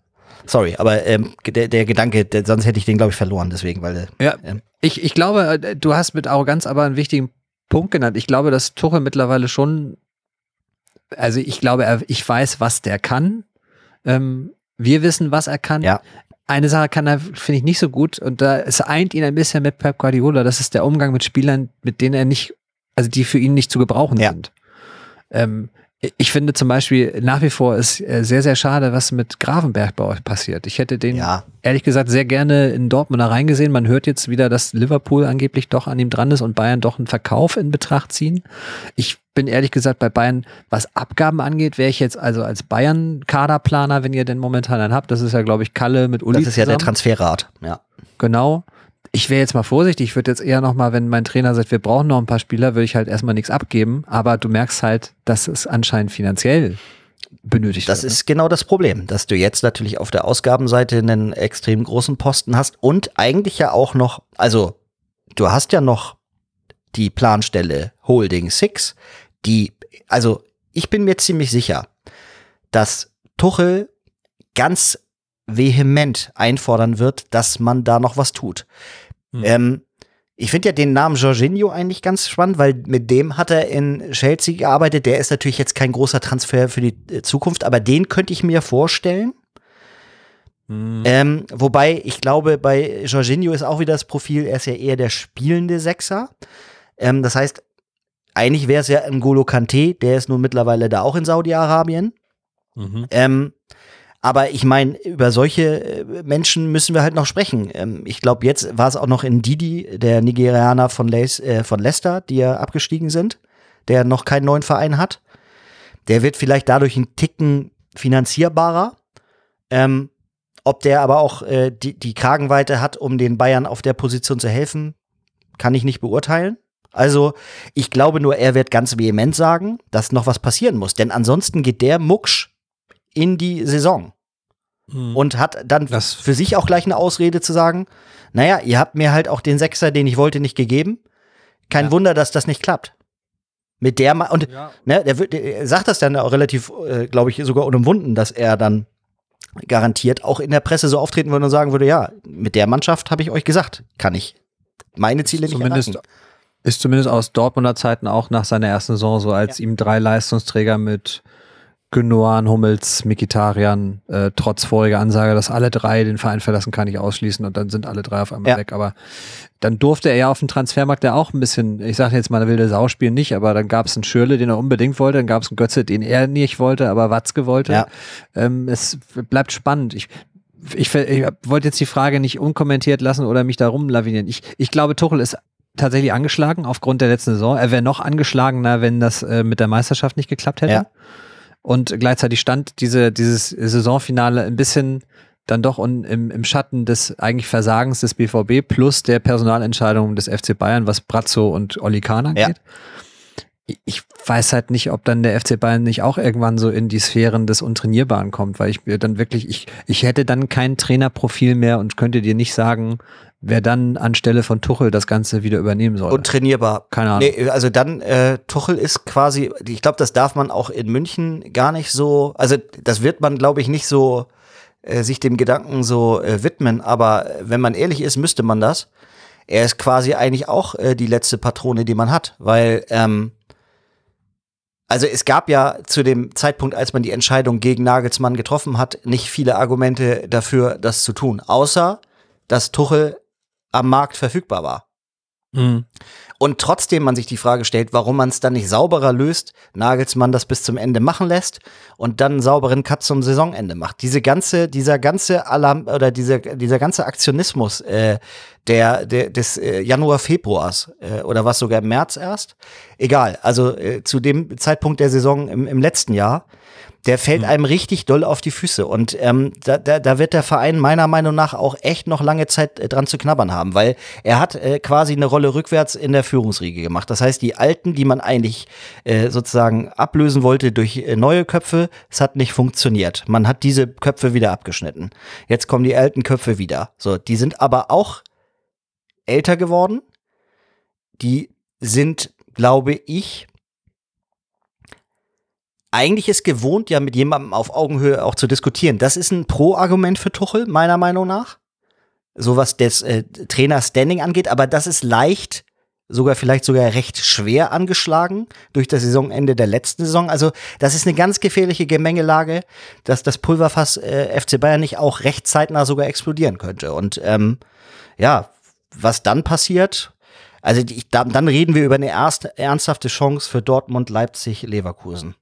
Sorry, aber ähm, der, der Gedanke, der, sonst hätte ich den, glaube ich, verloren, deswegen, weil äh,
Ja,
ähm,
ich, ich glaube, äh, du hast mit Arroganz aber einen wichtigen Punkt genannt. Ich glaube, dass Tuchel mittlerweile schon, also ich glaube, ich weiß, was der kann. Ähm, wir wissen, was er kann.
Ja.
Eine Sache kann er, finde ich, nicht so gut und da es eint ihn ein bisschen mit Pep Guardiola. Das ist der Umgang mit Spielern, mit denen er nicht, also die für ihn nicht zu gebrauchen
Ja.
sind. Ähm, ich finde zum Beispiel nach wie vor ist äh, sehr, sehr schade, was mit Gravenberg bei euch passiert. Ich hätte den
ja,
ehrlich gesagt sehr gerne in Dortmund da reingesehen. Man hört jetzt wieder, dass Liverpool angeblich doch an ihm dran ist und Bayern doch einen Verkauf in Betracht ziehen. Ich bin ehrlich gesagt bei Bayern, was Abgaben angeht, wäre ich jetzt also als Bayern-Kaderplaner, wenn ihr denn momentan einen habt, das ist ja, glaube ich, Kalle mit Uli
das ist ja der
zusammen.
Transferrat. Ja.
Genau. Ich wäre jetzt mal vorsichtig. Ich würde jetzt eher noch mal, wenn mein Trainer sagt, wir brauchen noch ein paar Spieler, würde ich halt erstmal nichts abgeben. Aber du merkst halt, dass es anscheinend finanziell benötigt
Das
wird.
ist genau das Problem, dass du jetzt natürlich auf der Ausgabenseite einen extrem großen Posten hast und eigentlich ja auch noch, also du hast ja noch die Planstelle Holding Six, die, also ich bin mir ziemlich sicher, dass Tuchel ganz vehement einfordern wird, dass man da noch was tut.
Hm.
Ähm, Ich finde ja den Namen Jorginho eigentlich ganz spannend, weil mit dem hat er in Chelsea gearbeitet. Der ist natürlich jetzt kein großer Transfer für die äh, Zukunft, aber den könnte ich mir vorstellen. Mhm. Ähm, wobei ich glaube, bei Jorginho ist auch wieder das Profil, er ist ja eher der spielende Sechser. Ähm, das heißt, eigentlich wäre es ja N'Golo Kante, der ist nun mittlerweile da auch in Saudi-Arabien. Mhm. Ähm, aber ich meine, über solche äh, Menschen müssen wir halt noch sprechen. Ähm, ich glaube, jetzt war es auch noch in Didi, der Nigerianer von, Les, äh, von Leicester, die ja abgestiegen sind, der noch keinen neuen Verein hat. Der wird vielleicht dadurch einen Ticken finanzierbarer. Ähm, ob der aber auch äh, die, die Kragenweite hat, um den Bayern auf der Position zu helfen, kann ich nicht beurteilen. Also, ich glaube nur, er wird ganz vehement sagen, dass noch was passieren muss. Denn ansonsten geht der Mucksch in die Saison. Mhm. Und hat dann das für sich auch gleich eine Ausrede zu sagen, naja, ihr habt mir halt auch den Sechser, den ich wollte, nicht gegeben. Kein ja. Wunder, dass das nicht klappt. Mit der Ma und ja. ne, der, der, sagt das dann auch relativ, äh, glaube ich, sogar unumwunden, dass er dann garantiert auch in der Presse so auftreten würde und sagen würde, ja, mit der Mannschaft habe ich euch gesagt, kann ich meine Ziele nicht
zumindest, erreichen. Ist zumindest aus Dortmunder Zeiten auch nach seiner ersten Saison so, als ja. ihm drei Leistungsträger mit Gündogan, Hummels, Mikitarian, äh, trotz voriger Ansage, dass alle drei den Verein verlassen, kann ich ausschließen und dann sind alle drei auf einmal ja. weg. Aber dann durfte er ja auf dem Transfermarkt ja auch ein bisschen, ich sage jetzt mal, der wilde Sau spielen nicht, aber dann gab es einen Schürle, den er unbedingt wollte, dann gab es einen Götze, den er nicht wollte, aber Watzke wollte. Ja. Ähm, es bleibt spannend. Ich, ich, ich wollte jetzt die Frage nicht unkommentiert lassen oder mich da rumlavinieren. Ich, ich glaube, Tuchel ist tatsächlich angeschlagen aufgrund der letzten Saison. Er wäre noch angeschlagener, wenn das äh, mit der Meisterschaft nicht geklappt hätte. Ja. Und gleichzeitig stand diese, dieses Saisonfinale ein bisschen dann doch im, im Schatten des eigentlich Versagens des BVB plus der Personalentscheidung des FC Bayern, was Brazzo und Oli Kahn angeht. Ja. Ich weiß halt nicht, ob dann der FC Bayern nicht auch irgendwann so in die Sphären des Untrainierbaren kommt, weil ich mir dann wirklich, ich, ich hätte dann kein Trainerprofil mehr und könnte dir nicht sagen, wer dann anstelle von Tuchel das Ganze wieder übernehmen soll.
Und trainierbar.
Keine Ahnung. Nee,
also dann, äh, Tuchel ist quasi, ich glaube, das darf man auch in München gar nicht so, also das wird man, glaube ich, nicht so äh, sich dem Gedanken so äh, widmen, aber wenn man ehrlich ist, müsste man das. Er ist quasi eigentlich auch äh, die letzte Patrone, die man hat, weil ähm, also es gab ja zu dem Zeitpunkt, als man die Entscheidung gegen Nagelsmann getroffen hat, nicht viele Argumente dafür, das zu tun, außer dass Tuchel am Markt verfügbar war. Mhm. Und trotzdem man sich die Frage stellt, warum man es dann nicht sauberer löst, Nagelsmann das bis zum Ende machen lässt und dann einen sauberen Cut zum Saisonende macht. Diese ganze, dieser ganze Alarm oder dieser, dieser ganze Aktionismus äh, der, der des äh, Januar, Februars äh, oder was sogar im März erst, egal. Also äh, zu dem Zeitpunkt der Saison im, im letzten Jahr der fällt einem richtig doll auf die Füße. Und ähm, da, da, da wird der Verein meiner Meinung nach auch echt noch lange Zeit äh, dran zu knabbern haben, weil er hat äh, quasi eine Rolle rückwärts in der Führungsriege gemacht. Das heißt, die alten, die man eigentlich äh, sozusagen ablösen wollte durch äh, neue Köpfe, es hat nicht funktioniert. Man hat diese Köpfe wieder abgeschnitten. Jetzt kommen die alten Köpfe wieder. So, die sind aber auch älter geworden. Die sind, glaube ich, eigentlich ist gewohnt, ja mit jemandem auf Augenhöhe auch zu diskutieren. Das ist ein Pro-Argument für Tuchel, meiner Meinung nach. So was das äh, Trainer-Standing angeht, aber das ist leicht, sogar vielleicht sogar recht schwer angeschlagen durch das Saisonende der letzten Saison. Also das ist eine ganz gefährliche Gemengelage, dass das Pulverfass äh, FC Bayern nicht auch recht zeitnah sogar explodieren könnte. Und ähm, ja, was dann passiert, also die, dann reden wir über eine erste, ernsthafte Chance für Dortmund, Leipzig, Leverkusen.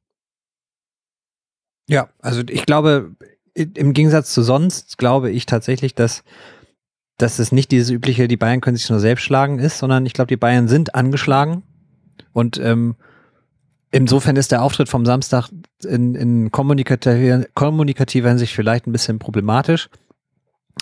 Ja, also ich glaube, im Gegensatz zu sonst glaube ich tatsächlich, dass, dass es nicht dieses übliche, die Bayern können sich nur selbst schlagen ist, sondern ich glaube, die Bayern sind angeschlagen und ähm, insofern ist der Auftritt vom Samstag in, in kommunikativer, kommunikativer Hinsicht vielleicht ein bisschen problematisch.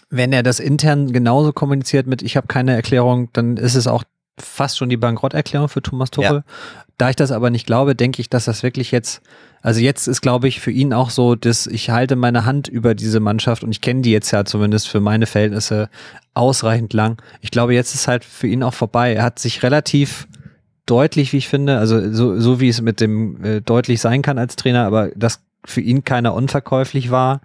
Wenn er das intern genauso kommuniziert mit, ich habe keine Erklärung, dann ist es auch fast schon die Bankrotterklärung für Thomas Tuchel. Ja. Da ich das aber nicht glaube, denke ich, dass das wirklich jetzt, also jetzt ist, glaube ich, für ihn auch so, dass ich halte meine Hand über diese Mannschaft und ich kenne die jetzt ja zumindest für meine Verhältnisse ausreichend lang. Ich glaube, jetzt ist halt für ihn auch vorbei. Er hat sich relativ deutlich, wie ich finde, also so, so wie es mit dem äh, deutlich sein kann als Trainer, aber dass für ihn keiner unverkäuflich war,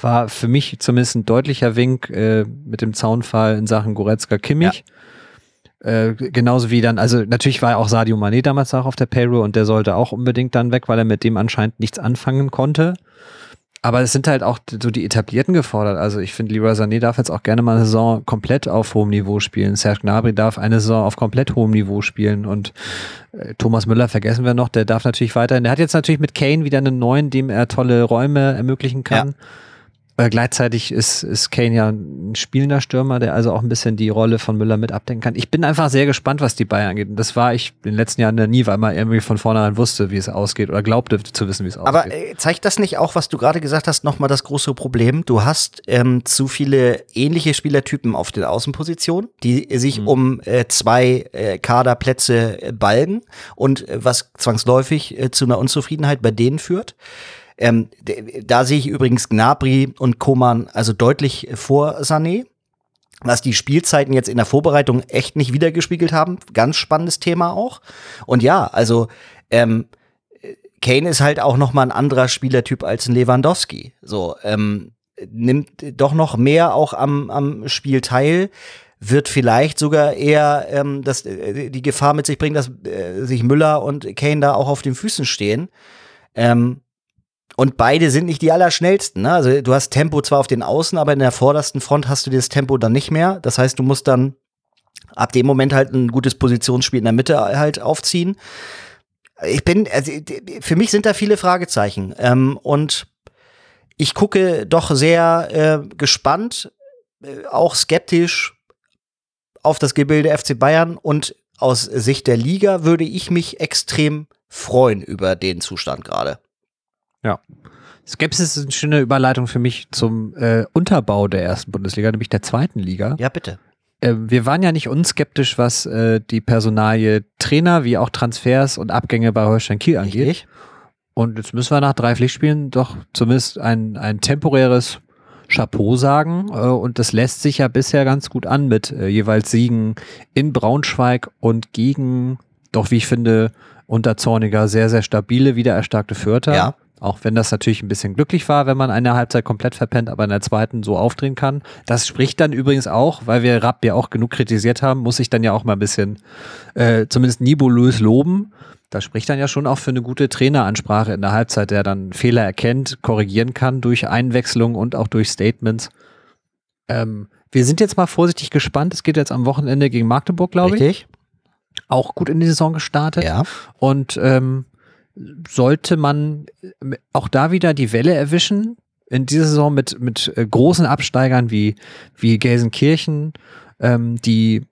war für mich zumindest ein deutlicher Wink äh, mit dem Zaunfall in Sachen Goretzka Kimmich. Ja Äh, genauso wie dann, also natürlich war auch Sadio Mané damals auch auf der Payroll und der sollte auch unbedingt dann weg, weil er mit dem anscheinend nichts anfangen konnte. Aber es sind halt auch so die Etablierten gefordert. Also ich finde, Leroy Sané darf jetzt auch gerne mal eine Saison komplett auf hohem Niveau spielen. Serge Gnabry darf eine Saison auf komplett hohem Niveau spielen. Und äh, Thomas Müller vergessen wir noch, der darf natürlich weiterhin. Der hat jetzt natürlich mit Kane wieder einen neuen, dem er tolle Räume ermöglichen kann. Ja. Äh, gleichzeitig ist, ist Kane ja ein spielender Stürmer, der also auch ein bisschen die Rolle von Müller mit abdenken kann. Ich bin einfach sehr gespannt, was die Bayern angeht. Und das war ich in den letzten Jahren nie, weil man irgendwie von vornherein wusste, wie es ausgeht oder glaubte zu wissen, wie es
ausgeht. Aber äh, zeigt das nicht auch, was du gerade gesagt hast, nochmal das große Problem? Du hast ähm, zu viele ähnliche Spielertypen auf den Außenpositionen, die sich mhm. um äh, zwei äh, Kaderplätze äh, balgen und was zwangsläufig zu einer Unzufriedenheit bei denen führt. Ähm, da sehe ich übrigens Gnabry und Koman also deutlich vor Sané. Was die Spielzeiten jetzt in der Vorbereitung echt nicht wiedergespiegelt haben. Ganz spannendes Thema auch. Und ja, also ähm, Kane ist halt auch noch mal ein anderer Spielertyp als ein Lewandowski. So, ähm, nimmt doch noch mehr auch am, am Spiel teil wird vielleicht sogar eher ähm, das, äh, die Gefahr mit sich bringen, dass äh, sich Müller und Kane da auch auf den Füßen stehen. Ähm, und beide sind nicht die allerschnellsten. Ne? Also du hast Tempo zwar auf den Außen, aber in der vordersten Front hast du das Tempo dann nicht mehr. Das heißt, du musst dann ab dem Moment halt ein gutes Positionsspiel in der Mitte halt aufziehen. Ich bin, also für mich sind da viele Fragezeichen. Ähm, und ich gucke doch sehr äh, gespannt, äh, auch skeptisch auf das Gebilde FC Bayern und aus Sicht der Liga würde ich mich extrem freuen über den Zustand gerade.
Ja. Skepsis ist eine schöne Überleitung für mich zum äh, Unterbau der ersten Bundesliga, nämlich der zweiten Liga.
Ja, bitte.
Äh, wir waren ja nicht unskeptisch, was äh, die Personalie Trainer wie auch Transfers und Abgänge bei Holstein Kiel angeht. Richtig. Und jetzt müssen wir nach drei Pflichtspielen doch zumindest ein, ein temporäres Chapeau sagen. Äh, und das lässt sich ja bisher ganz gut an mit äh, jeweils Siegen in Braunschweig und gegen, doch wie ich finde, unter Zorniger sehr, sehr stabile, wiedererstarkte Fürther. Ja. Auch wenn das natürlich ein bisschen glücklich war, wenn man eine Halbzeit komplett verpennt, aber in der zweiten so aufdrehen kann. Das spricht dann übrigens auch, weil wir Rapp ja auch genug kritisiert haben, muss ich dann ja auch mal ein bisschen äh, zumindest nebulös loben. Das spricht dann ja schon auch für eine gute Traineransprache in der Halbzeit, der dann Fehler erkennt, korrigieren kann durch Einwechslung und auch durch Statements. Ähm, wir sind jetzt mal vorsichtig gespannt. Es geht jetzt am Wochenende gegen Magdeburg, glaube ich. Richtig. Auch gut in die Saison gestartet. Ja. Und ähm, sollte man äh, auch da wieder die Welle erwischen. In dieser Saison mit, mit äh, großen Absteigern wie, wie Gelsenkirchen, ähm, die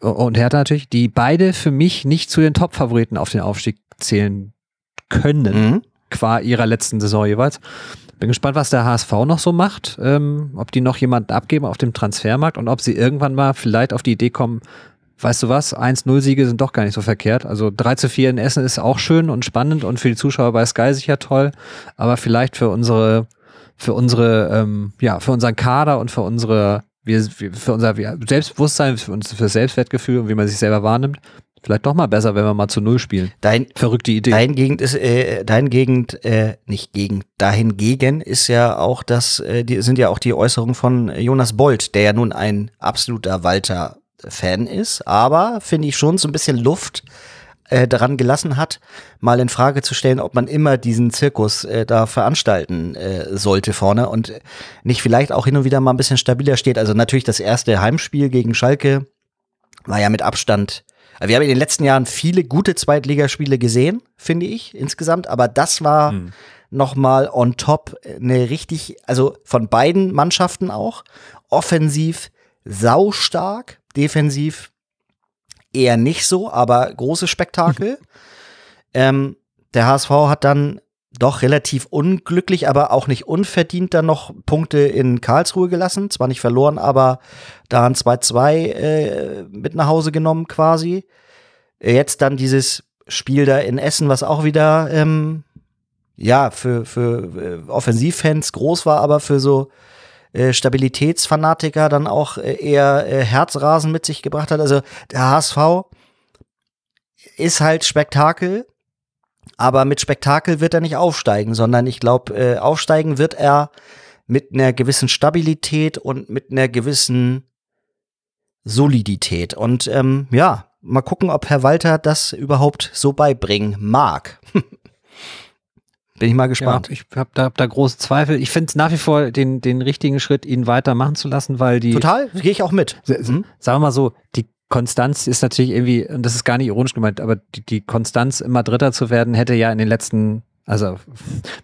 und Hertha natürlich, die beide für mich nicht zu den Top-Favoriten auf den Aufstieg zählen können, mhm. qua ihrer letzten Saison jeweils. Bin gespannt, was der HSV noch so macht, ähm, ob die noch jemanden abgeben auf dem Transfermarkt und ob sie irgendwann mal vielleicht auf die Idee kommen, weißt du was, 1-0-Siege sind doch gar nicht so verkehrt. Also 3 zu 4 in Essen ist auch schön und spannend und für die Zuschauer bei Sky sicher toll, aber vielleicht für unsere, für unsere, ähm, ja, für unseren Kader und für unsere, wir, für unser Selbstbewusstsein, für, uns, für das Selbstwertgefühl und wie man sich selber wahrnimmt, vielleicht doch mal besser, wenn wir mal zu Null spielen.
Dein, Verrückte Idee. Dein Gegend ist, äh, dein Gegend, äh, nicht gegen, dahingegen ist ja auch das, äh, die, sind ja auch die Äußerungen von Jonas Bolt, der ja nun ein absoluter Walter Fan ist, aber finde ich schon so ein bisschen Luft äh, daran gelassen hat, mal in Frage zu stellen, ob man immer diesen Zirkus äh, da veranstalten äh, sollte vorne und nicht vielleicht auch hin und wieder mal ein bisschen stabiler steht. Also natürlich das erste Heimspiel gegen Schalke war ja mit Abstand. Wir haben in den letzten Jahren viele gute Zweitligaspiele gesehen, finde ich insgesamt, aber das war hm. noch mal on top eine richtig, also von beiden Mannschaften auch offensiv saustark defensiv eher nicht so, aber große Spektakel. ähm, der HSV hat dann doch relativ unglücklich, aber auch nicht unverdient dann noch Punkte in Karlsruhe gelassen. Zwar nicht verloren, aber da ein 2-2 äh, mit nach Hause genommen quasi. Jetzt dann dieses Spiel da in Essen, was auch wieder ähm, ja für, für äh, Offensivfans groß war, aber für so äh, Stabilitätsfanatiker dann auch äh, eher äh, Herzrasen mit sich gebracht hat. Also der HSV ist halt Spektakel, aber mit Spektakel wird er nicht aufsteigen, sondern ich glaube, aufsteigen wird er mit einer gewissen Stabilität und mit einer gewissen Solidität. Und ähm, ja, mal gucken, ob Herr Walter das überhaupt so beibringen mag. Bin ich mal gespannt.
Ja, ich habe da, hab da große Zweifel. Ich finde es nach wie vor den, den richtigen Schritt, ihn weitermachen zu lassen, weil die.
Total, gehe ich auch mit.
Mhm. Sagen wir mal so, die Konstanz ist natürlich irgendwie, und das ist gar nicht ironisch gemeint, aber die, die Konstanz, immer Dritter zu werden, hätte ja in den letzten, also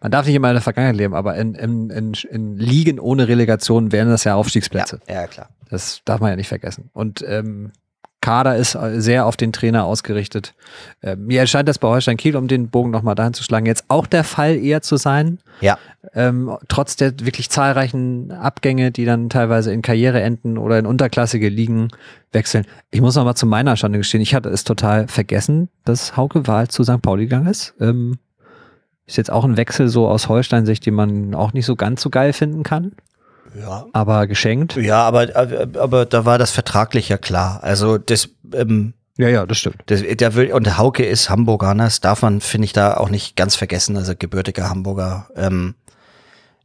man darf nicht immer in der Vergangenheit leben, aber in, in, in, in Ligen ohne Relegation wären das ja Aufstiegsplätze.
Ja, ja klar.
Das darf man ja nicht vergessen. Und ähm, Kader ist sehr auf den Trainer ausgerichtet. Äh, mir erscheint das bei Holstein Kiel, um den Bogen nochmal dahin zu schlagen, jetzt auch der Fall eher zu sein.
Ja.
Ähm, trotz der wirklich zahlreichen Abgänge, die dann teilweise in Karriere enden oder in unterklassige Ligen wechseln. Ich muss noch mal zu meiner Schande gestehen, ich hatte es total vergessen, dass Hauke Wahl zu St. Pauli gegangen ist. Ähm, ist jetzt auch ein Wechsel so aus Holstein-Sicht, den man auch nicht so ganz so geil finden kann.
Ja.
Aber geschenkt.
Ja, aber, aber, aber da war das vertraglich ja klar. Also das, ähm,
Ja, ja, das stimmt.
das der will, und Hauke ist Hamburger, ne? das darf man, finde ich, da auch nicht ganz vergessen, also gebürtiger Hamburger. Ähm,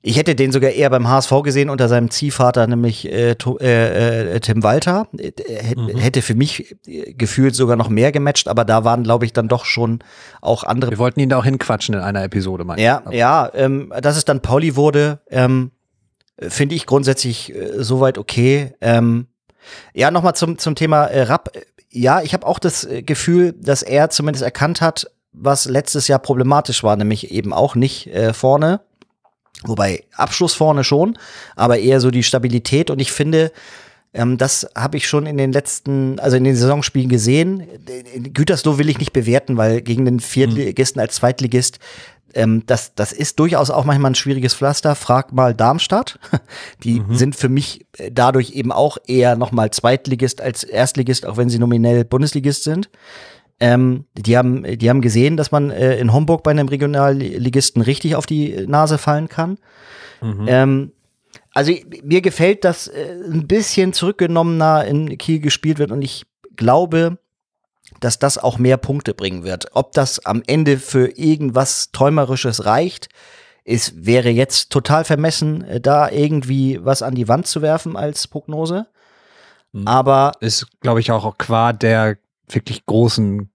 ich hätte den sogar eher beim HSV gesehen unter seinem Ziehvater, nämlich äh, äh, äh, Tim Walter. Äh, hätte- Hätte für mich äh, gefühlt sogar noch mehr gematcht, aber da waren, glaube ich, dann doch schon auch andere
Wir wollten ihn da auch hinquatschen in einer Episode, meine
Ja,
ich.
ja, ähm, dass es dann Pauli wurde, ähm, finde ich grundsätzlich äh, soweit okay. Ähm, ja, nochmal zum, zum Thema äh, Rapp. Ja, ich habe auch das äh, Gefühl, dass er zumindest erkannt hat, was letztes Jahr problematisch war, nämlich eben auch nicht äh, vorne, wobei Abschluss vorne schon, aber eher so die Stabilität. Und ich finde, ähm, das habe ich schon in den letzten, also in den Saisonspielen gesehen. Gütersloh will ich nicht bewerten, weil gegen den Viertligisten als Zweitligist, ähm, das, das ist durchaus auch manchmal ein schwieriges Pflaster. Frag mal Darmstadt. Die sind für mich äh, dadurch eben auch eher nochmal Zweitligist als Erstligist, auch wenn sie nominell Bundesligist sind. Ähm, die haben, die haben gesehen, dass man äh, in Homburg bei einem Regionalligisten richtig auf die Nase fallen kann. Ähm, also mir gefällt, dass äh, ein bisschen zurückgenommener in Kiel gespielt wird und ich glaube, dass das auch mehr Punkte bringen wird. Ob das am Ende für irgendwas Träumerisches reicht, ist, wäre jetzt total vermessen, äh, da irgendwie was an die Wand zu werfen als Prognose. Aber
Ist, glaube ich, auch qua der wirklich großen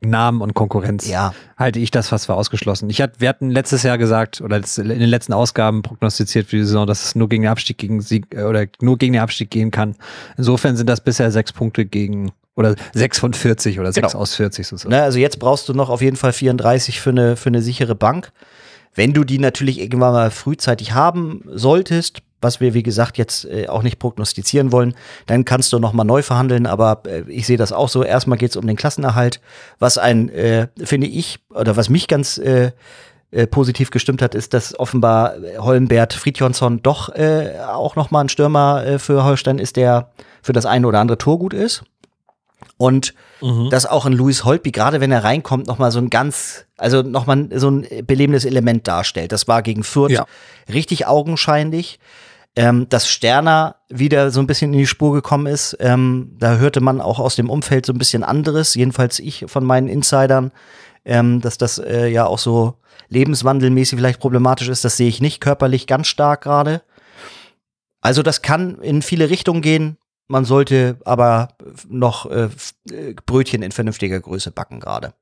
Namen und Konkurrenz
ja,
halte ich das fast für ausgeschlossen. Ich hatte, wir hatten letztes Jahr gesagt oder in den letzten Ausgaben prognostiziert für die Saison, dass es nur gegen den Abstieg gegen Sieg äh, oder nur gegen den Abstieg gehen kann. Insofern sind das bisher sechs Punkte gegen oder sechs von 40 oder sechs
Genau.
aus 40 sozusagen.
Ne, also jetzt brauchst du noch auf jeden Fall 34 für eine, für eine sichere Bank. Wenn du die natürlich irgendwann mal frühzeitig haben solltest, was wir wie gesagt jetzt äh, auch nicht prognostizieren wollen, dann kannst du noch mal neu verhandeln. Aber äh, ich sehe das auch so. Erstmal geht es um den Klassenerhalt, was ein, äh, finde ich, oder was mich ganz äh, äh, positiv gestimmt hat, ist, dass offenbar Holmbert Fridjonsson doch äh, auch noch mal ein Stürmer äh, für Holstein ist, der für das eine oder andere Tor gut ist. Und dass auch ein Louis Holtby, gerade wenn er reinkommt, nochmal so ein ganz, also nochmal so ein belebendes Element darstellt. Das war gegen Fürth
Ja.
richtig augenscheinlich. Ähm, dass Sterner wieder so ein bisschen in die Spur gekommen ist, ähm, da hörte man auch aus dem Umfeld so ein bisschen anderes, jedenfalls ich von meinen Insidern, ähm, dass das äh, ja auch so lebenswandelmäßig vielleicht problematisch ist. Das sehe ich nicht körperlich ganz stark gerade. Also das kann in viele Richtungen gehen. Man sollte aber noch äh, äh, Brötchen in vernünftiger Größe backen gerade.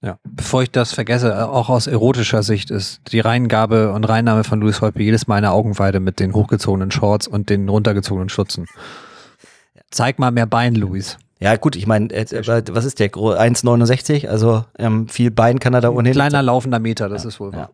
Ja. Bevor ich das vergesse, äh, auch aus erotischer Sicht ist die Reingabe und Reinnahme von Louis Holpe jedes Mal eine Augenweide mit den hochgezogenen Shorts und den runtergezogenen Schutzen. Zeig mal mehr Bein, Louis.
Ja gut, ich meine, äh, was ist der? Gro- 1,69? Also ähm, viel Bein kann er da ohnehin.
Kleiner laufender Meter, das ist wohl wahr.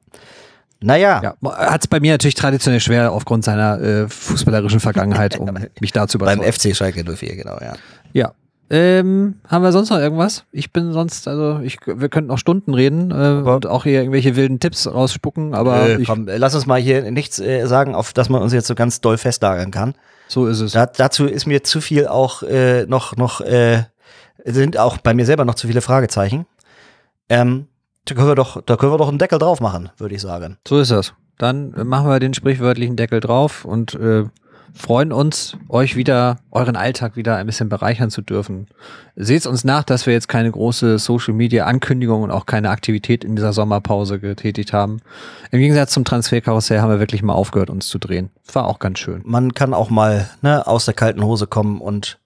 Naja,
Ja, hat es bei mir natürlich traditionell schwer aufgrund seiner äh, fußballerischen Vergangenheit, um mich da zu
beim
überzeugen.
FC Schalke 04, genau, ja.
Ja. Ähm, haben wir sonst noch irgendwas? Ich bin sonst, also ich, wir könnten noch Stunden reden äh, und auch hier irgendwelche wilden Tipps rausspucken, aber
Äh,
ich,
komm, lass uns mal hier nichts äh, sagen, auf das man uns jetzt so ganz doll festlagern kann.
so ist es.
Da, dazu ist mir zu viel auch äh, noch, noch, äh, sind auch bei mir selber noch zu viele Fragezeichen. Ähm, da können wir doch, da können wir doch einen Deckel drauf machen, würde ich sagen.
So ist das. Dann machen wir den sprichwörtlichen Deckel drauf und äh, freuen uns, euch wieder, euren Alltag wieder ein bisschen bereichern zu dürfen. Seht uns nach, dass wir jetzt keine große Social Media Ankündigung und auch keine Aktivität in dieser Sommerpause getätigt haben. Im Gegensatz zum Transferkarussell haben wir wirklich mal aufgehört, uns zu drehen. War auch ganz schön.
Man kann auch mal ne, aus der kalten Hose kommen und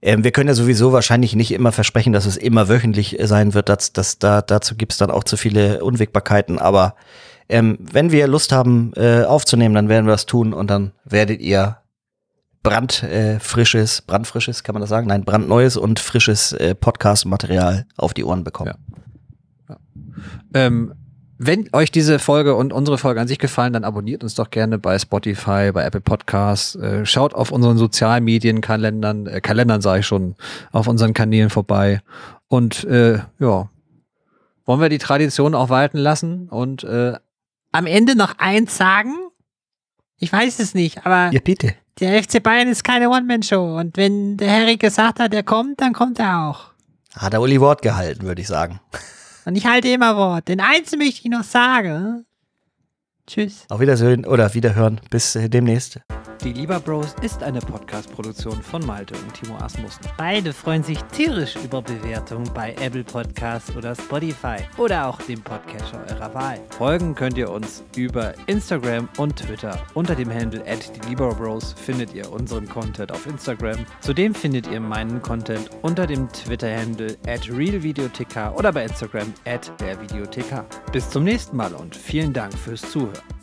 Ähm, wir können ja sowieso wahrscheinlich nicht immer versprechen, dass es immer wöchentlich sein wird. Das, das, da, dazu gibt's dann auch zu viele Unwägbarkeiten. Aber ähm, wenn wir Lust haben äh, aufzunehmen, dann werden wir das tun und dann werdet ihr brandfrisches, äh, brandfrisches, kann man das sagen? Nein, brandneues und frisches äh, Podcast-Material auf die Ohren bekommen.
Ja. Ja. Ähm, wenn euch diese Folge und unsere Folge an sich gefallen, dann abonniert uns doch gerne bei Spotify, bei Apple Podcasts. Äh, schaut auf unseren Sozialmedienkalendern, äh, Kalendern sage ich schon, auf unseren Kanälen vorbei. Und äh, ja, wollen wir die Tradition auch walten lassen und äh, am Ende noch eins sagen? Ich weiß es nicht, aber
ja, bitte.
der FC Bayern ist keine One-Man-Show. Und wenn der Harry gesagt hat, er kommt, dann kommt er auch.
Hat er Uli Wort gehalten, würde ich sagen.
Und ich halte immer Wort. Denn eins möchte ich noch sagen. Tschüss.
Auf Wiedersehen oder Wiederhören. Bis äh, demnächst.
Die Lieber Bros ist eine Podcast-Produktion von Malte und Timo Asmussen.
Beide freuen sich tierisch über Bewertungen bei Apple Podcasts oder Spotify oder auch dem Podcatcher eurer Wahl.
Folgen könnt ihr uns über Instagram und Twitter. Unter dem Handle at die Lieber Bros findet ihr unseren Content auf Instagram. Zudem findet ihr meinen Content unter dem Twitter-Handle at realvideothek oder bei Instagram at dervideothek. Bis zum nächsten Mal und vielen Dank fürs Zuhören.